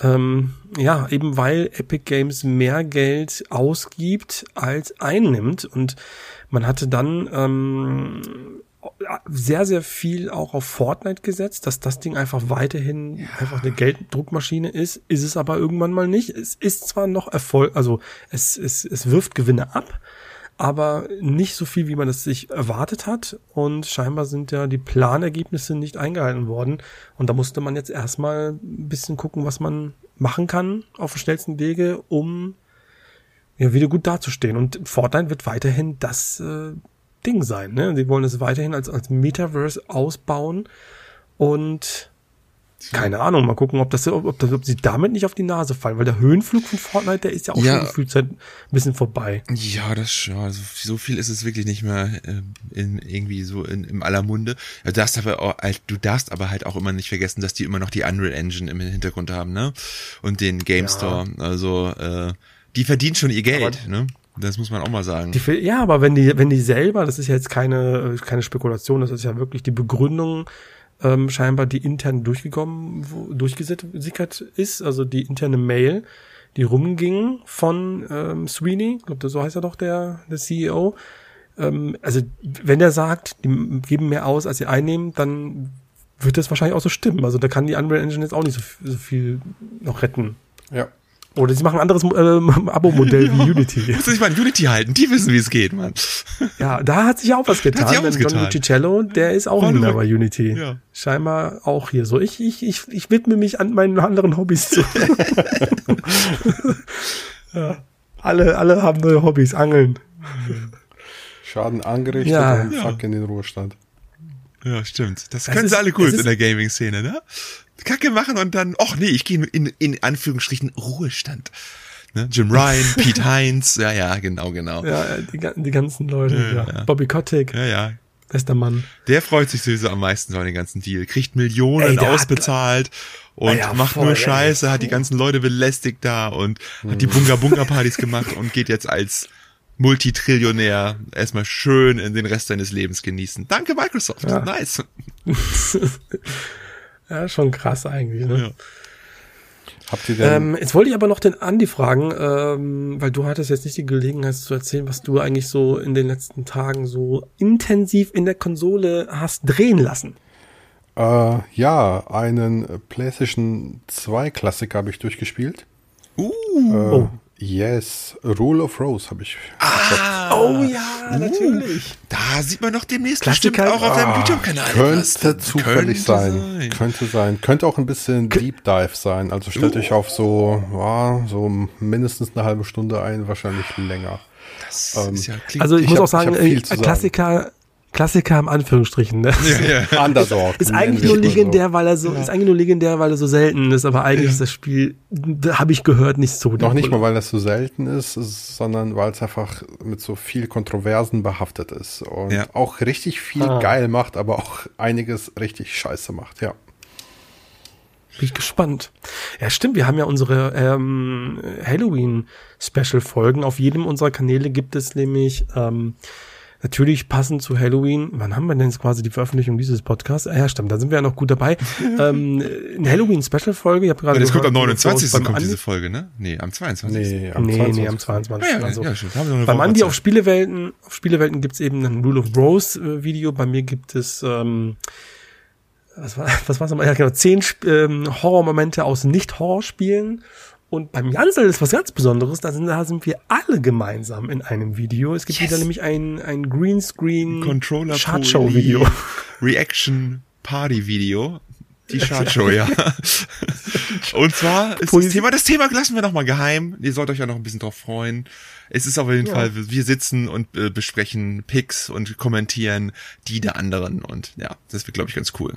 Speaker 3: Ähm, ja, eben weil Epic Games mehr Geld ausgibt als einnimmt und man hatte dann ähm, sehr, sehr viel auch auf Fortnite gesetzt, dass das Ding einfach weiterhin ja. einfach eine Gelddruckmaschine ist, ist es aber irgendwann mal nicht. Es ist zwar noch Erfolg, also es, es, es wirft Gewinne ab, aber nicht so viel, wie man es sich erwartet hat. Und scheinbar sind ja die Planergebnisse nicht eingehalten worden. Und da musste man jetzt erstmal ein bisschen gucken, was man machen kann auf dem schnellsten Wege, um ja, wieder gut dazustehen. Und Fortnite wird weiterhin das äh, Ding sein. Ne? Sie wollen es weiterhin als, als Metaverse ausbauen. Und Keine Ahnung, mal gucken, ob das, ob, das, ob sie damit nicht auf die Nase fallen, weil der Höhenflug von Fortnite, der ist ja auch
Speaker 2: Ja.
Speaker 3: schon gefühlt seit ein bisschen vorbei.
Speaker 2: Ja, das ja, also so viel ist es wirklich nicht mehr äh, in, irgendwie so in, im aller Munde. Du darfst aber auch, halt- du darfst aber halt auch immer nicht vergessen, dass die immer noch die Unreal Engine im Hintergrund haben, ne? Und den Game
Speaker 3: Ja.
Speaker 2: Store. Also äh, die verdienen schon ihr Geld, ne? Das muss man auch mal sagen.
Speaker 3: Die, ja, aber wenn die, wenn die selber, das ist ja jetzt keine, keine Spekulation, das ist ja wirklich die Begründung, ähm, scheinbar die intern durchgekommen, wo, durchgesickert ist, also die interne Mail, die rumging von ähm, Sweeney, ich glaube, so heißt er doch der, der CEO. Ähm, also wenn er sagt, die geben mehr aus, als sie einnehmen, dann wird das wahrscheinlich auch so stimmen. Also da kann die Unreal Engine jetzt auch nicht so, so viel noch retten.
Speaker 1: Ja.
Speaker 3: Oder sie machen ein anderes ähm, Abo-Modell (laughs) wie Unity.
Speaker 2: Musst du dich mal an Unity halten, die wissen, wie es geht, Mann.
Speaker 3: Ja, da hat sich auch was getan.
Speaker 2: Hat sich auch was
Speaker 3: denn John
Speaker 2: getan.
Speaker 3: Lucicello, der ist auch
Speaker 2: weg.
Speaker 3: bei Unity.
Speaker 2: Ja.
Speaker 3: Scheinbar auch hier so. Ich, ich, ich, ich widme mich an meinen anderen Hobbys zu. (laughs) ja. Alle, alle haben neue Hobbys, Angeln.
Speaker 1: Schaden angerichtet
Speaker 3: Ja.
Speaker 1: und
Speaker 2: Ja.
Speaker 1: fuck in den Ruhestand.
Speaker 2: Ja, stimmt. Das,
Speaker 3: Das
Speaker 2: können
Speaker 3: ist-
Speaker 2: sie alle gut in der Gaming-Szene, ne? Kacke machen und dann, ach nee, ich gehe in, in Anführungsstrichen Ruhestand. Ne? Jim Ryan, (laughs) Pete Heinz, ja, ja, genau, genau. Ja,
Speaker 3: Ja, die, die ganzen Leute.
Speaker 2: Ja,
Speaker 3: Ja,
Speaker 2: ja.
Speaker 3: Bobby Kotick,
Speaker 2: ja.
Speaker 3: bester Mann.
Speaker 2: Der freut sich sowieso am meisten so an den ganzen Deal. Kriegt Millionen
Speaker 3: Ey, der
Speaker 2: ausbezahlt und
Speaker 3: Ja,
Speaker 2: macht
Speaker 3: voll,
Speaker 2: nur
Speaker 3: ey.
Speaker 2: Scheiße, hat die ganzen Leute belästigt da und hat die Bunga-Bunga-Partys (laughs) gemacht und geht jetzt als Multitrillionär erstmal schön in den Rest seines Lebens genießen. Danke, Microsoft.
Speaker 3: Ja.
Speaker 2: Nice. (laughs)
Speaker 3: Ja, schon krass eigentlich. Ne?
Speaker 2: Ja.
Speaker 1: Habt ihr denn,
Speaker 3: Ähm, jetzt wollte ich aber noch den Andi fragen, ähm, weil du hattest jetzt nicht die Gelegenheit zu erzählen, was du eigentlich so in den letzten Tagen so intensiv in der Konsole hast drehen lassen.
Speaker 1: äh, ja, einen PlayStation 2 Klassiker habe ich durchgespielt.
Speaker 2: Uh.
Speaker 1: Äh,
Speaker 3: Oh.
Speaker 1: Yes, Rule of Rose habe ich.
Speaker 2: Ah,
Speaker 3: Oh ja, natürlich.
Speaker 2: Da sieht man noch demnächst
Speaker 3: Klassiker-
Speaker 2: bestimmt auch auf deinem
Speaker 1: Ah,
Speaker 2: YouTube-Kanal.
Speaker 1: Könnte zufällig
Speaker 2: Könnte
Speaker 1: sein. Könnte sein. Könnte auch ein bisschen Deep Dive sein. Also stellt euch auf so, ja, so mindestens eine halbe Stunde ein, wahrscheinlich länger.
Speaker 2: Das
Speaker 1: Ähm,
Speaker 2: ist ja, klingt,
Speaker 3: Also ich,
Speaker 1: Ich
Speaker 3: muss
Speaker 1: hab-
Speaker 3: auch sagen,
Speaker 1: ich
Speaker 3: äh,
Speaker 1: zu sagen.
Speaker 3: Klassiker, Klassiker im Anführungsstrichen. Ne?
Speaker 2: ja, ja.
Speaker 1: Underdog.
Speaker 3: Ist eigentlich nur legendär, weil er so, ist eigentlich nur legendär, weil er so selten ist, aber eigentlich ist das Spiel, da habe ich gehört, nicht so.
Speaker 1: Noch nicht mal, weil das so selten ist, sondern weil es einfach mit so viel Kontroversen behaftet ist und
Speaker 2: Ja.
Speaker 1: auch richtig viel
Speaker 3: Ah.
Speaker 1: geil macht, aber auch einiges richtig scheiße macht, ja.
Speaker 3: Bin ich gespannt. Ja, stimmt. Wir haben ja unsere ähm, Halloween-Special-Folgen. Auf jedem unserer Kanäle gibt es nämlich ähm, natürlich passend zu Halloween. Wann haben wir denn jetzt quasi die Veröffentlichung dieses Podcasts? Ah, ja, stimmt. Da sind wir ja noch gut dabei. (laughs) ähm, eine Halloween-Special-Folge. Ich habe gerade
Speaker 2: Das kommt am
Speaker 3: gehört,
Speaker 2: 29.
Speaker 3: beim
Speaker 2: kommt
Speaker 3: Andi-
Speaker 2: diese Folge, ne? Nee, am 22.
Speaker 1: Nee, am
Speaker 3: Nee,
Speaker 1: 22.
Speaker 3: nee, am 22.
Speaker 2: Ja, ja,
Speaker 3: also,
Speaker 2: ja, stimmt.
Speaker 3: Beim Andi auf Spielewelten, auf Spielewelten gibt's eben ein Rule of Rose äh, Video. Bei mir gibt es, ähm, was war, (laughs) was war's nochmal? Ja, genau, zehn ähm, Horrormomente aus Nicht-Horror-Spielen. Und beim Jansel ist was ganz Besonderes, da sind, da sind wir alle gemeinsam in einem Video. Es gibt
Speaker 2: Yes.
Speaker 3: wieder nämlich ein, ein Greenscreen
Speaker 2: Controller
Speaker 3: Chartshow-Video. (laughs)
Speaker 2: Reaction Party Video. Die Chartshow, ja. (laughs) Und zwar ist das. Thema, das Thema lassen wir nochmal geheim. Ihr sollt euch ja noch ein bisschen drauf freuen. Es ist auf jeden
Speaker 3: Ja.
Speaker 2: Fall, wir sitzen und äh, besprechen Picks und kommentieren die der anderen. Und ja, das wird, glaube ich, ganz cool.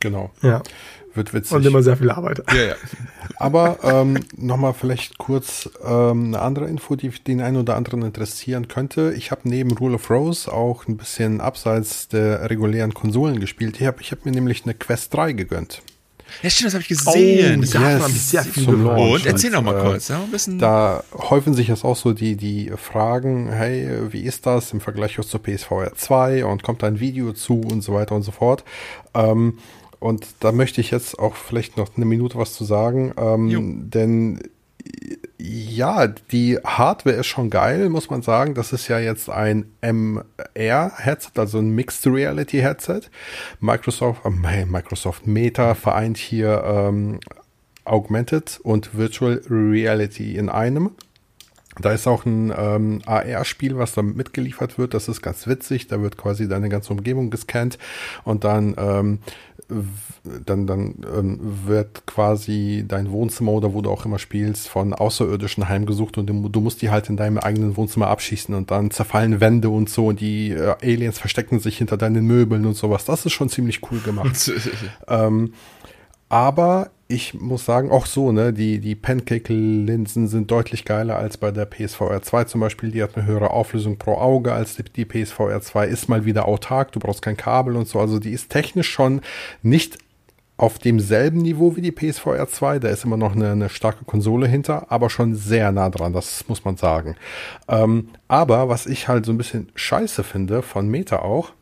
Speaker 1: Genau.
Speaker 3: Ja,
Speaker 1: Wird witzig.
Speaker 3: und immer sehr viel Arbeit.
Speaker 2: Ja, ja.
Speaker 1: Aber ähm, nochmal vielleicht kurz ähm, eine andere Info, die den einen oder anderen interessieren könnte. Ich habe neben Rule of Rose auch ein bisschen abseits der regulären Konsolen gespielt. Ich habe ich hab mir nämlich eine Quest 3 gegönnt.
Speaker 2: Ja, stimmt, das habe ich gesehen.
Speaker 3: Oh, davon habe ich sehr viel
Speaker 1: zum. Launch.
Speaker 2: und erzähl noch mal
Speaker 1: äh,
Speaker 2: kurz, ja, ein bisschen.
Speaker 1: Da häufen sich jetzt auch so die, die Fragen, hey, wie ist das im Vergleich jetzt zur PSVR 2 und kommt da ein Video zu und so weiter und so fort. Ähm, und da möchte ich jetzt auch vielleicht noch eine Minute was zu sagen, ähm, denn ja, die Hardware ist schon geil, muss man sagen. Das ist ja jetzt ein MR-Headset, also ein Mixed Reality Headset. Microsoft, äh, Microsoft Meta vereint hier ähm, Augmented und Virtual Reality in einem. Da ist auch ein ähm, AR-Spiel, was da mitgeliefert wird. Das ist ganz witzig. Da wird quasi deine ganze Umgebung gescannt und dann, ähm, dann, dann ähm, wird quasi dein Wohnzimmer oder wo du auch immer spielst von Außerirdischen heimgesucht und du, musst die halt in deinem eigenen Wohnzimmer abschießen und dann zerfallen Wände und so und die äh, Aliens verstecken sich hinter deinen Möbeln und sowas. Das ist schon ziemlich cool gemacht. (laughs) ähm, aber ich muss sagen, auch so, ne, die, die Pancake-Linsen sind deutlich geiler als bei der PSVR 2 zum Beispiel. Die hat eine höhere Auflösung pro Auge als die, die PSVR 2, ist mal wieder autark, du brauchst kein Kabel und so. Also die ist technisch schon nicht auf demselben Niveau wie die PSVR 2. Da ist immer noch eine, eine, starke Konsole hinter, aber schon sehr nah dran, das muss man sagen. Ähm, aber was ich halt so ein bisschen scheiße finde, von Meta auch,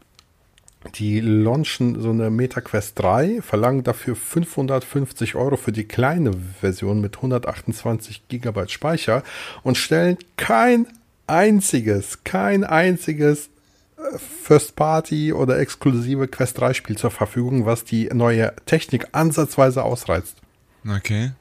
Speaker 1: die launchen so eine MetaQuest 3, verlangen dafür 550 Euro für die kleine Version mit 128 Gigabyte Speicher und stellen kein einziges, kein einziges äh, First Party oder exklusive Quest 3 Spiel zur Verfügung, was die neue Technik ansatzweise ausreizt.
Speaker 2: Okay.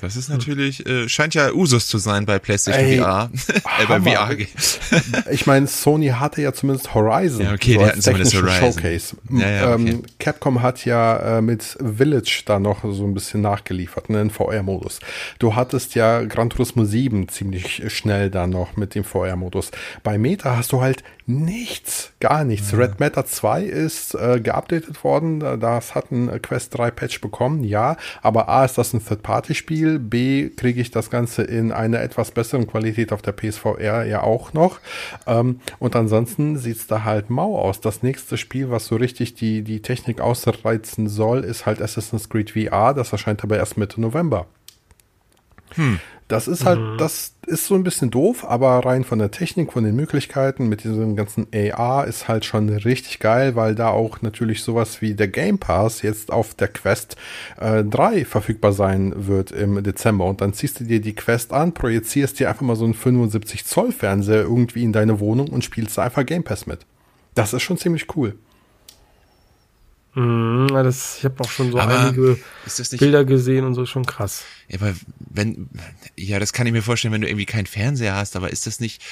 Speaker 2: Das ist natürlich, äh, scheint ja Usus zu sein bei PlayStation Ey, VR. (laughs) äh, bei VR. (laughs)
Speaker 1: ich meine, Sony hatte ja zumindest Horizon.
Speaker 2: Ja, okay, so die hatten zumindest Horizon.
Speaker 1: Showcase. Ja, ja, okay. ähm, Capcom hat ja äh, mit Village da noch so ein bisschen nachgeliefert, ne, in VR-Modus. Du hattest ja Gran Turismo 7 ziemlich schnell da noch mit dem VR-Modus. Bei Meta hast du halt nichts, gar nichts. Ja. Red Matter 2 ist äh, geupdatet worden. Das hat ein Quest 3 Patch bekommen, ja. Aber A ist das ein Third-Party-Spiel. B kriege ich das Ganze in einer etwas besseren Qualität auf der PSVR ja auch noch. Ähm, und ansonsten sieht's da halt mau aus. Das nächste Spiel, was so richtig die, die Technik ausreizen soll, ist halt Assassin's Creed VR. Das erscheint aber erst Mitte November. Hm. Das ist halt, mhm. das ist so ein bisschen doof, aber rein von der Technik, von den Möglichkeiten mit diesem ganzen AR ist halt schon richtig geil, weil da auch natürlich sowas wie der Game Pass jetzt auf der Quest äh, 3 verfügbar sein wird im Dezember. Und dann ziehst du dir die Quest an, projizierst dir einfach mal so einen 75 Zoll Fernseher irgendwie in deine Wohnung und spielst da einfach Game Pass mit. Das ist schon ziemlich cool.
Speaker 3: Mhm, das, ich habe auch schon so aber einige Bilder gesehen und so, schon krass.
Speaker 2: Ja, aber wenn, ja, das kann ich mir vorstellen, wenn du irgendwie keinen Fernseher hast, aber ist das nicht,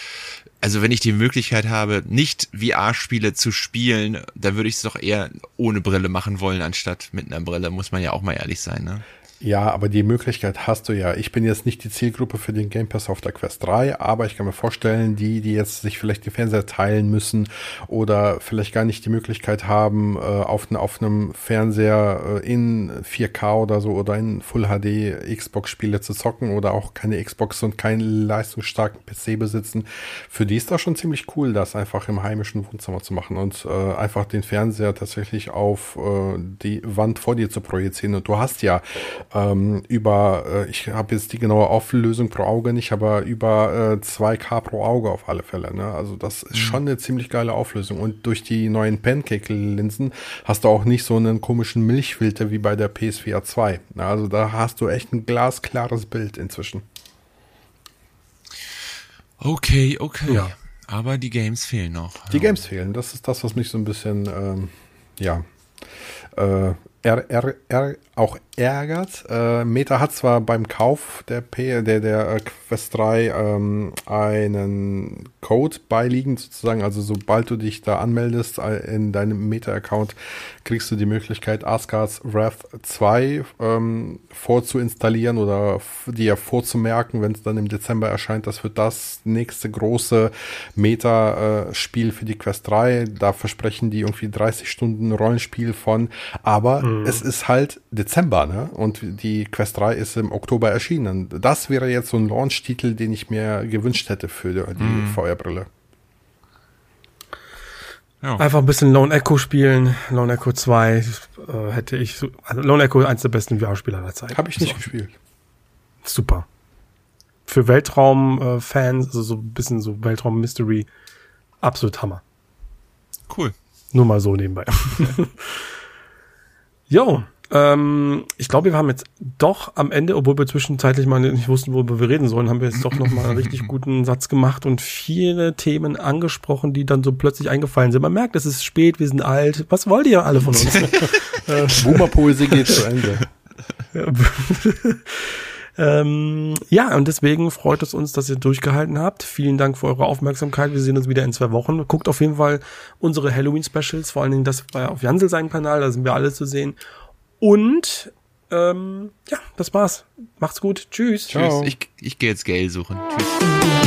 Speaker 2: also wenn ich die Möglichkeit habe, nicht VR-Spiele zu spielen, dann würde ich es doch eher ohne Brille machen wollen, anstatt mit einer Brille, muss man ja auch mal ehrlich sein, ne?
Speaker 1: Ja, aber die Möglichkeit hast du ja. Ich bin jetzt nicht die Zielgruppe für den Game Pass auf der Quest 3, aber ich kann mir vorstellen, die, die jetzt sich vielleicht die Fernseher teilen müssen oder vielleicht gar nicht die Möglichkeit haben, äh, auf, auf einem Fernseher äh, in 4K oder so oder in Full HD Xbox-Spiele zu zocken oder auch keine Xbox und keinen leistungsstarken PC besitzen, für die ist das schon ziemlich cool, das einfach im heimischen Wohnzimmer zu machen und äh, einfach den Fernseher tatsächlich auf die Wand vor dir zu projizieren. Und du hast ja ähm, über, äh, ich habe jetzt die genaue Auflösung pro Auge nicht, aber über äh, 2K pro Auge auf alle Fälle. Ne? Also das ist mhm. schon eine ziemlich geile Auflösung. Und durch die neuen Pancake-Linsen hast du auch nicht so einen komischen Milchfilter wie bei der PSVR 2. Also da hast du echt ein glasklares Bild inzwischen.
Speaker 2: Okay, okay. Ja. Aber die Games fehlen noch.
Speaker 1: Die Games fehlen. Das ist das, was mich so ein bisschen, ähm, ja, äh, er, er, er auch ärgert. Äh, Meta hat zwar beim Kauf der, P, der, der äh, Quest 3 ähm, einen Code beiliegen sozusagen, also sobald du dich da anmeldest äh, in deinem Meta-Account, kriegst du die Möglichkeit, Asgard's Wrath 2 ähm, vorzuinstallieren oder dir vorzumerken, wenn es dann im Dezember erscheint. Das wird das nächste große Meta-Spiel für die Quest 3. Da versprechen die irgendwie 30 Stunden Rollenspiel von, aber mhm. Es ist halt Dezember, ne? Und die Quest 3 ist im Oktober erschienen. Das wäre jetzt so ein Launch-Titel, den ich mir gewünscht hätte für die mhm. VR-Brille.
Speaker 3: Ja. Einfach ein bisschen Lone Echo spielen. Lone Echo 2 äh, hätte ich, so, also Lone Echo eins der besten VR-Spieler der Zeit.
Speaker 1: Habe ich nicht so. gespielt.
Speaker 3: Super. Für Weltraum-Fans, also so ein bisschen so Weltraum-Mystery, absolut Hammer.
Speaker 2: Cool.
Speaker 3: Nur mal so nebenbei. (laughs) Jo, ähm, ich glaube, wir haben jetzt doch am Ende, obwohl wir zwischenzeitlich mal nicht wussten, worüber wir reden sollen, haben wir jetzt doch noch mal einen richtig (laughs) guten Satz gemacht und viele Themen angesprochen, die dann so plötzlich eingefallen sind. Man merkt, es ist spät, wir sind alt. Was wollt ihr alle von uns? (laughs)
Speaker 1: Boomer-Poesie geht zu Ende. (laughs)
Speaker 3: ähm, ja, und deswegen freut es uns, dass ihr durchgehalten habt. Vielen Dank für eure Aufmerksamkeit. Wir sehen uns wieder in zwei Wochen. Guckt auf jeden Fall unsere Halloween-Specials, vor allen Dingen das war auf Jansel seinem Kanal, da sind wir alle zu sehen. Und ähm, ja, das war's. Macht's gut. Tschüss.
Speaker 2: Tschüss. Ich, ich gehe jetzt Geld suchen. Tschüss.